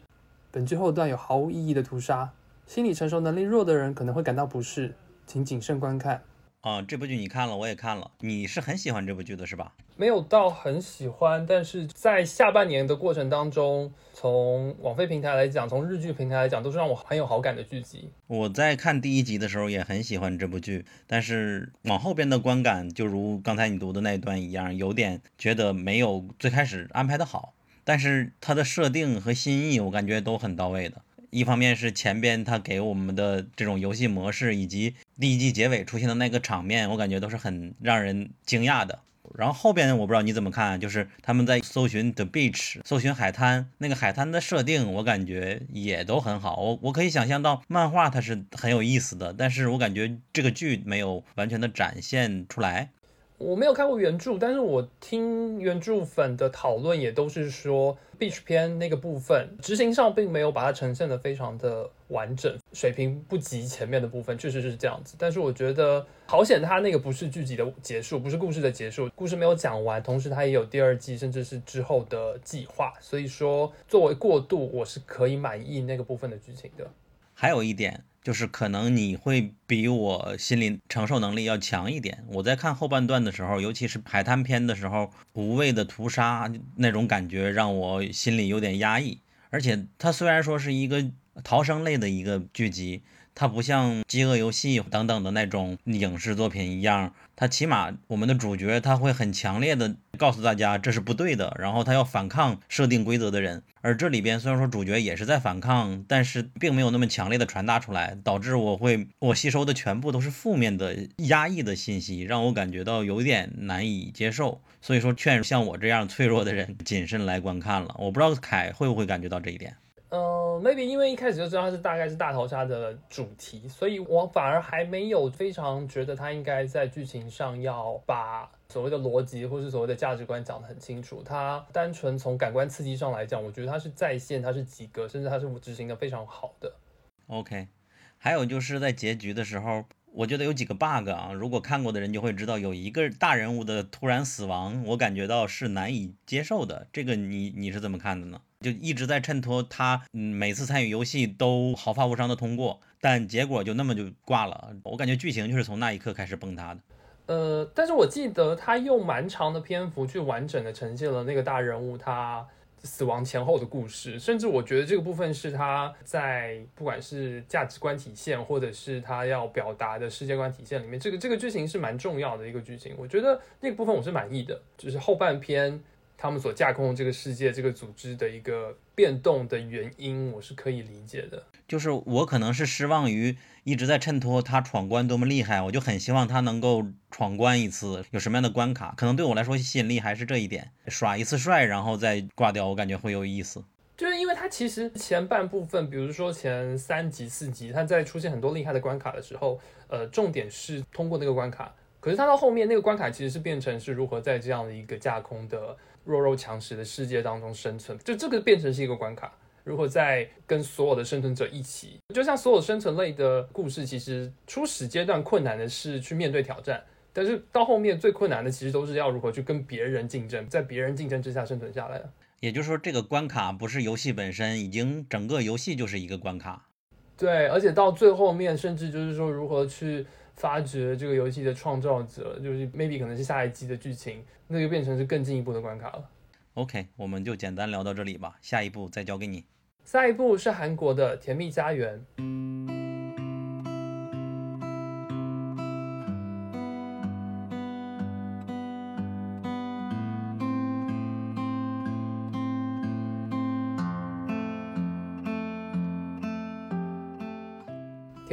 本剧后段有毫无意义的屠杀，心理承受能力弱的人可能会感到不适，请谨慎观看。啊，这部剧你看了，我也看了。你是很喜欢这部剧的是吧？没有到很喜欢，但是在下半年的过程当中，从网飞平台来讲，从日剧平台来讲，都是让我很有好感的剧集。我在看第一集的时候也很喜欢这部剧，但是往后边的观感，就如刚才你读的那一段一样，有点觉得没有最开始安排的好。但是它的设定和新意，我感觉都很到位的。一方面是前边他给我们的这种游戏模式，以及第一季结尾出现的那个场面，我感觉都是很让人惊讶的。然后后边我不知道你怎么看，就是他们在搜寻 the beach，搜寻海滩，那个海滩的设定我感觉也都很好。我我可以想象到漫画它是很有意思的，但是我感觉这个剧没有完全的展现出来。我没有看过原著，但是我听原著粉的讨论也都是说，beach 篇那个部分执行上并没有把它呈现的非常的完整，水平不及前面的部分，确实是这样子。但是我觉得好险，它那个不是剧集的结束，不是故事的结束，故事没有讲完，同时它也有第二季，甚至是之后的计划。所以说，作为过渡，我是可以满意那个部分的剧情的。还有一点。就是可能你会比我心理承受能力要强一点。我在看后半段的时候，尤其是海滩片的时候，无谓的屠杀那种感觉让我心里有点压抑。而且它虽然说是一个逃生类的一个剧集。它不像《饥饿游戏》等等的那种影视作品一样，它起码我们的主角他会很强烈的告诉大家这是不对的，然后他要反抗设定规则的人。而这里边虽然说主角也是在反抗，但是并没有那么强烈的传达出来，导致我会我吸收的全部都是负面的压抑的信息，让我感觉到有点难以接受。所以说，劝像我这样脆弱的人谨慎来观看了。我不知道凯会不会感觉到这一点。嗯，maybe 因为一开始就知道它是大概是大逃杀的主题，所以我反而还没有非常觉得它应该在剧情上要把所谓的逻辑或是所谓的价值观讲得很清楚。它单纯从感官刺激上来讲，我觉得它是在线，它是及格，甚至它是执行的非常好的。OK，还有就是在结局的时候，我觉得有几个 bug 啊，如果看过的人就会知道，有一个大人物的突然死亡，我感觉到是难以接受的。这个你你是怎么看的呢？就一直在衬托他，嗯，每次参与游戏都毫发无伤的通过，但结果就那么就挂了。我感觉剧情就是从那一刻开始崩塌的。呃，但是我记得他用蛮长的篇幅去完整的呈现了那个大人物他死亡前后的故事，甚至我觉得这个部分是他在不管是价值观体现，或者是他要表达的世界观体现里面，这个这个剧情是蛮重要的一个剧情。我觉得那个部分我是满意的，就是后半篇。他们所架空这个世界、这个组织的一个变动的原因，我是可以理解的。就是我可能是失望于一直在衬托他闯关多么厉害，我就很希望他能够闯关一次，有什么样的关卡，可能对我来说吸引力还是这一点，耍一次帅然后再挂掉，我感觉会有意思。就是因为他其实前半部分，比如说前三集、四集，他在出现很多厉害的关卡的时候，呃，重点是通过那个关卡，可是他到后面那个关卡其实是变成是如何在这样的一个架空的。弱肉强食的世界当中生存，就这个变成是一个关卡。如何在跟所有的生存者一起，就像所有生存类的故事，其实初始阶段困难的是去面对挑战，但是到后面最困难的其实都是要如何去跟别人竞争，在别人竞争之下生存下来。也就是说，这个关卡不是游戏本身，已经整个游戏就是一个关卡。对，而且到最后面，甚至就是说如何去。发掘这个游戏的创造者，就是 maybe 可能是下一季的剧情，那就变成是更进一步的关卡了。OK，我们就简单聊到这里吧，下一步再交给你。下一步是韩国的《甜蜜家园》。《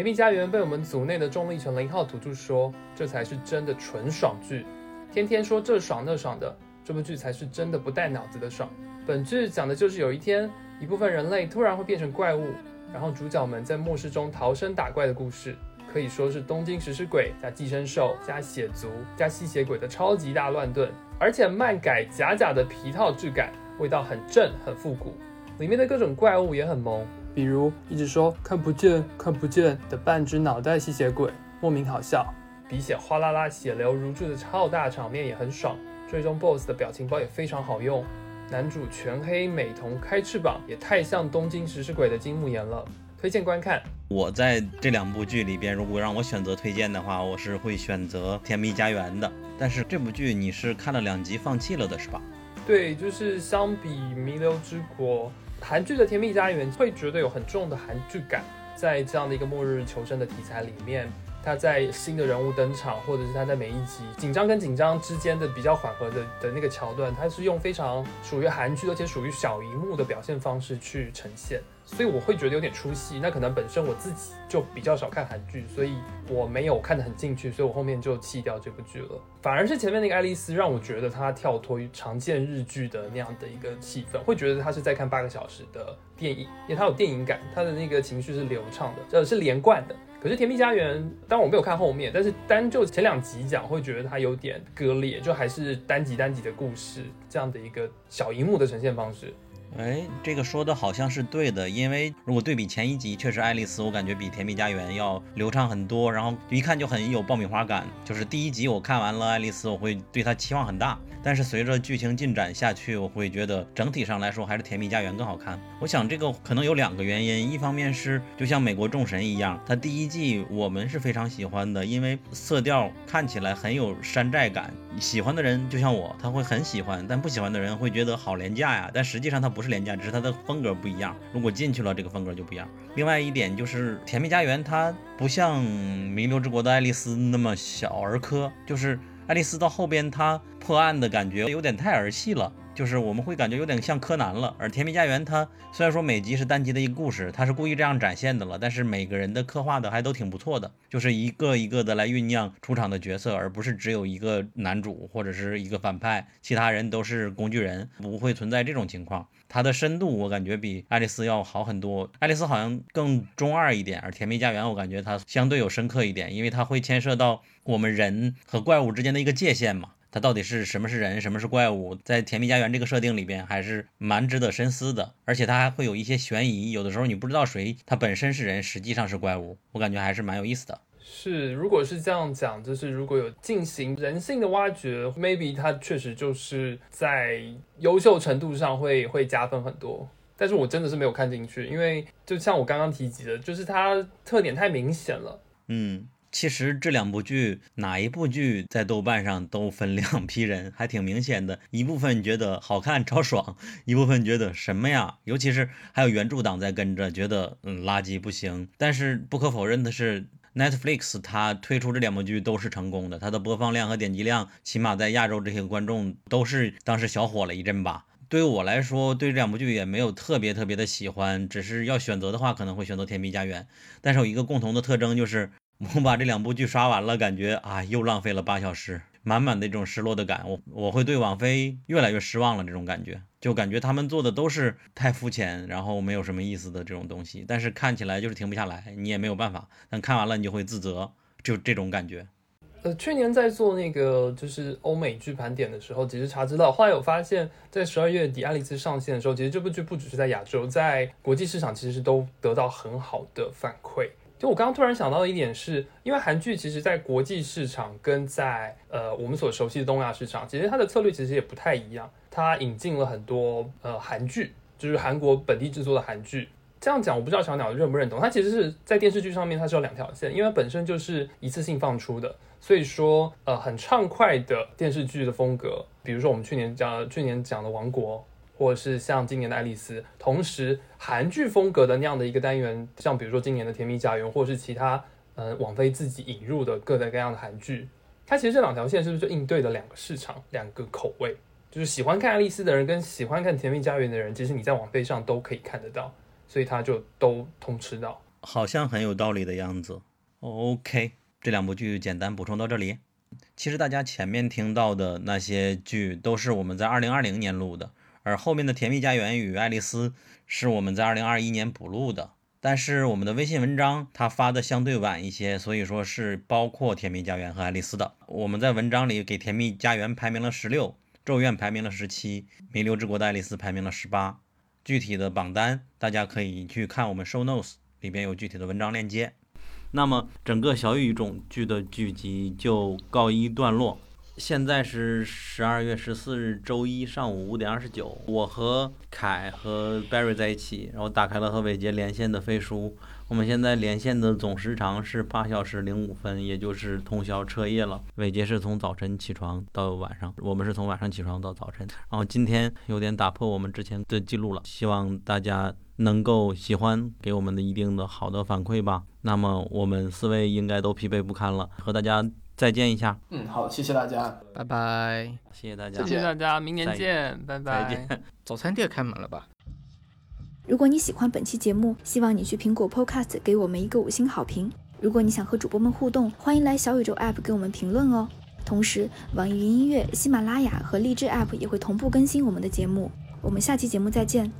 蜜家园》被我们组内的重力成零号土著说，这才是真的纯爽剧，天天说这爽那爽的，这部剧才是真的不带脑子的爽。本剧讲的就是有一天，一部分人类突然会变成怪物，然后主角们在末世中逃生打怪的故事，可以说是东京食尸鬼加寄生兽加血族加吸血鬼的超级大乱炖，而且漫改假假的皮套质感，味道很正很复古，里面的各种怪物也很萌。比如一直说看不见看不见的半只脑袋吸血鬼，莫名好笑；鼻血哗啦啦、血流如注的超大场面也很爽。最终 BOSS 的表情包也非常好用。男主全黑美瞳开翅膀，也太像东京食尸鬼的金木研了。推荐观看。我在这两部剧里边，如果让我选择推荐的话，我是会选择《甜蜜家园》的。但是这部剧你是看了两集放弃了的是吧？对，就是相比《弥留之国》。韩剧的《甜蜜家园》会觉得有很重的韩剧感，在这样的一个末日求生的题材里面，他在新的人物登场，或者是他在每一集紧张跟紧张之间的比较缓和的的那个桥段，他是用非常属于韩剧，而且属于小荧幕的表现方式去呈现。所以我会觉得有点出戏。那可能本身我自己就比较少看韩剧，所以我没有看得很进去，所以我后面就弃掉这部剧了。反而是前面那个爱丽丝让我觉得她跳脱于常见日剧的那样的一个气氛，会觉得她是在看八个小时的电影，因为它有电影感，它的那个情绪是流畅的，呃，是连贯的。可是《甜蜜家园》，当然我没有看后面，但是单就前两集讲，会觉得它有点割裂，就还是单集单集的故事这样的一个小荧幕的呈现方式。哎，这个说的好像是对的，因为如果对比前一集，确实爱丽丝我感觉比《甜蜜家园》要流畅很多，然后一看就很有爆米花感。就是第一集我看完了爱丽丝，我会对她期望很大，但是随着剧情进展下去，我会觉得整体上来说还是《甜蜜家园》更好看。我想这个可能有两个原因，一方面是就像《美国众神》一样，它第一季我们是非常喜欢的，因为色调看起来很有山寨感。喜欢的人就像我，他会很喜欢，但不喜欢的人会觉得好廉价呀。但实际上它不是廉价，只是它的风格不一样。如果进去了，这个风格就不一样。另外一点就是《甜蜜家园》，它不像《弥留之国的爱丽丝》那么小儿科，就是爱丽丝到后边她破案的感觉有点太儿戏了。就是我们会感觉有点像柯南了，而《甜蜜家园》它虽然说每集是单集的一个故事，它是故意这样展现的了，但是每个人的刻画的还都挺不错的，就是一个一个的来酝酿出场的角色，而不是只有一个男主或者是一个反派，其他人都是工具人，不会存在这种情况。它的深度我感觉比爱丽丝要好很多，爱丽丝好像更中二一点，而《甜蜜家园》我感觉它相对有深刻一点，因为它会牵涉到我们人和怪物之间的一个界限嘛。它到底是什么是人，什么是怪物？在甜蜜家园这个设定里边，还是蛮值得深思的。而且它还会有一些悬疑，有的时候你不知道谁它本身是人，实际上是怪物。我感觉还是蛮有意思的。是，如果是这样讲，就是如果有进行人性的挖掘，maybe 它确实就是在优秀程度上会会加分很多。但是我真的是没有看进去，因为就像我刚刚提及的，就是它特点太明显了。嗯。其实这两部剧哪一部剧在豆瓣上都分两批人，还挺明显的。一部分觉得好看超爽，一部分觉得什么呀？尤其是还有原著党在跟着，觉得嗯垃圾不行。但是不可否认的是，Netflix 它推出这两部剧都是成功的，它的播放量和点击量，起码在亚洲这些观众都是当时小火了一阵吧。对于我来说，对这两部剧也没有特别特别的喜欢，只是要选择的话，可能会选择《甜蜜家园》。但是有一个共同的特征就是。我把这两部剧刷完了，感觉啊，又浪费了八小时，满满的这种失落的感。我我会对网飞越来越失望了，这种感觉，就感觉他们做的都是太肤浅，然后没有什么意思的这种东西。但是看起来就是停不下来，你也没有办法。但看完了你就会自责，就这种感觉。呃，去年在做那个就是欧美剧盘点的时候，其实查知道，后来有发现，在十二月底《爱丽丝》上线的时候，其实这部剧不只是在亚洲，在国际市场其实都得到很好的反馈。我刚刚突然想到的一点是，因为韩剧其实，在国际市场跟在呃我们所熟悉的东亚市场，其实它的策略其实也不太一样。它引进了很多呃韩剧，就是韩国本地制作的韩剧。这样讲，我不知道小鸟认不认同。它其实是在电视剧上面，它是有两条线，因为本身就是一次性放出的，所以说呃很畅快的电视剧的风格，比如说我们去年讲去年讲的《王国》。或者是像今年的《爱丽丝》，同时韩剧风格的那样的一个单元，像比如说今年的《甜蜜家园》，或者是其他呃网飞自己引入的各种各样的韩剧，它其实这两条线是不是就应对了两个市场、两个口味？就是喜欢看《爱丽丝》的人跟喜欢看《甜蜜家园》的人，其实你在网飞上都可以看得到，所以它就都通吃到，好像很有道理的样子。OK，这两部剧简单补充到这里。其实大家前面听到的那些剧都是我们在二零二零年录的。而后面的《甜蜜家园》与《爱丽丝》是我们在二零二一年补录的，但是我们的微信文章它发的相对晚一些，所以说是包括《甜蜜家园》和《爱丽丝》的。我们在文章里给《甜蜜家园》排名了十六，《咒怨》排名了十七，《弥留之国的爱丽丝》排名了十八。具体的榜单大家可以去看我们 show notes 里边有具体的文章链接。那么整个小语种剧的剧集就告一段落。现在是十二月十四日周一上午五点二十九，我和凯和 Barry 在一起，然后打开了和伟杰连线的飞书。我们现在连线的总时长是八小时零五分，也就是通宵彻夜了。伟杰是从早晨起床到晚上，我们是从晚上起床到早晨。然后今天有点打破我们之前的记录了，希望大家能够喜欢，给我们的一定的好的反馈吧。那么我们四位应该都疲惫不堪了，和大家。再见一下，嗯，好，谢谢大家，拜拜，谢谢大家，谢谢大家，明年见，拜拜，再见。早餐店开门了吧？如果你喜欢本期节目，希望你去苹果 Podcast 给我们一个五星好评。如果你想和主播们互动，欢迎来小宇宙 App 给我们评论哦。同时，网易云音乐、喜马拉雅和荔枝 App 也会同步更新我们的节目。我们下期节目再见。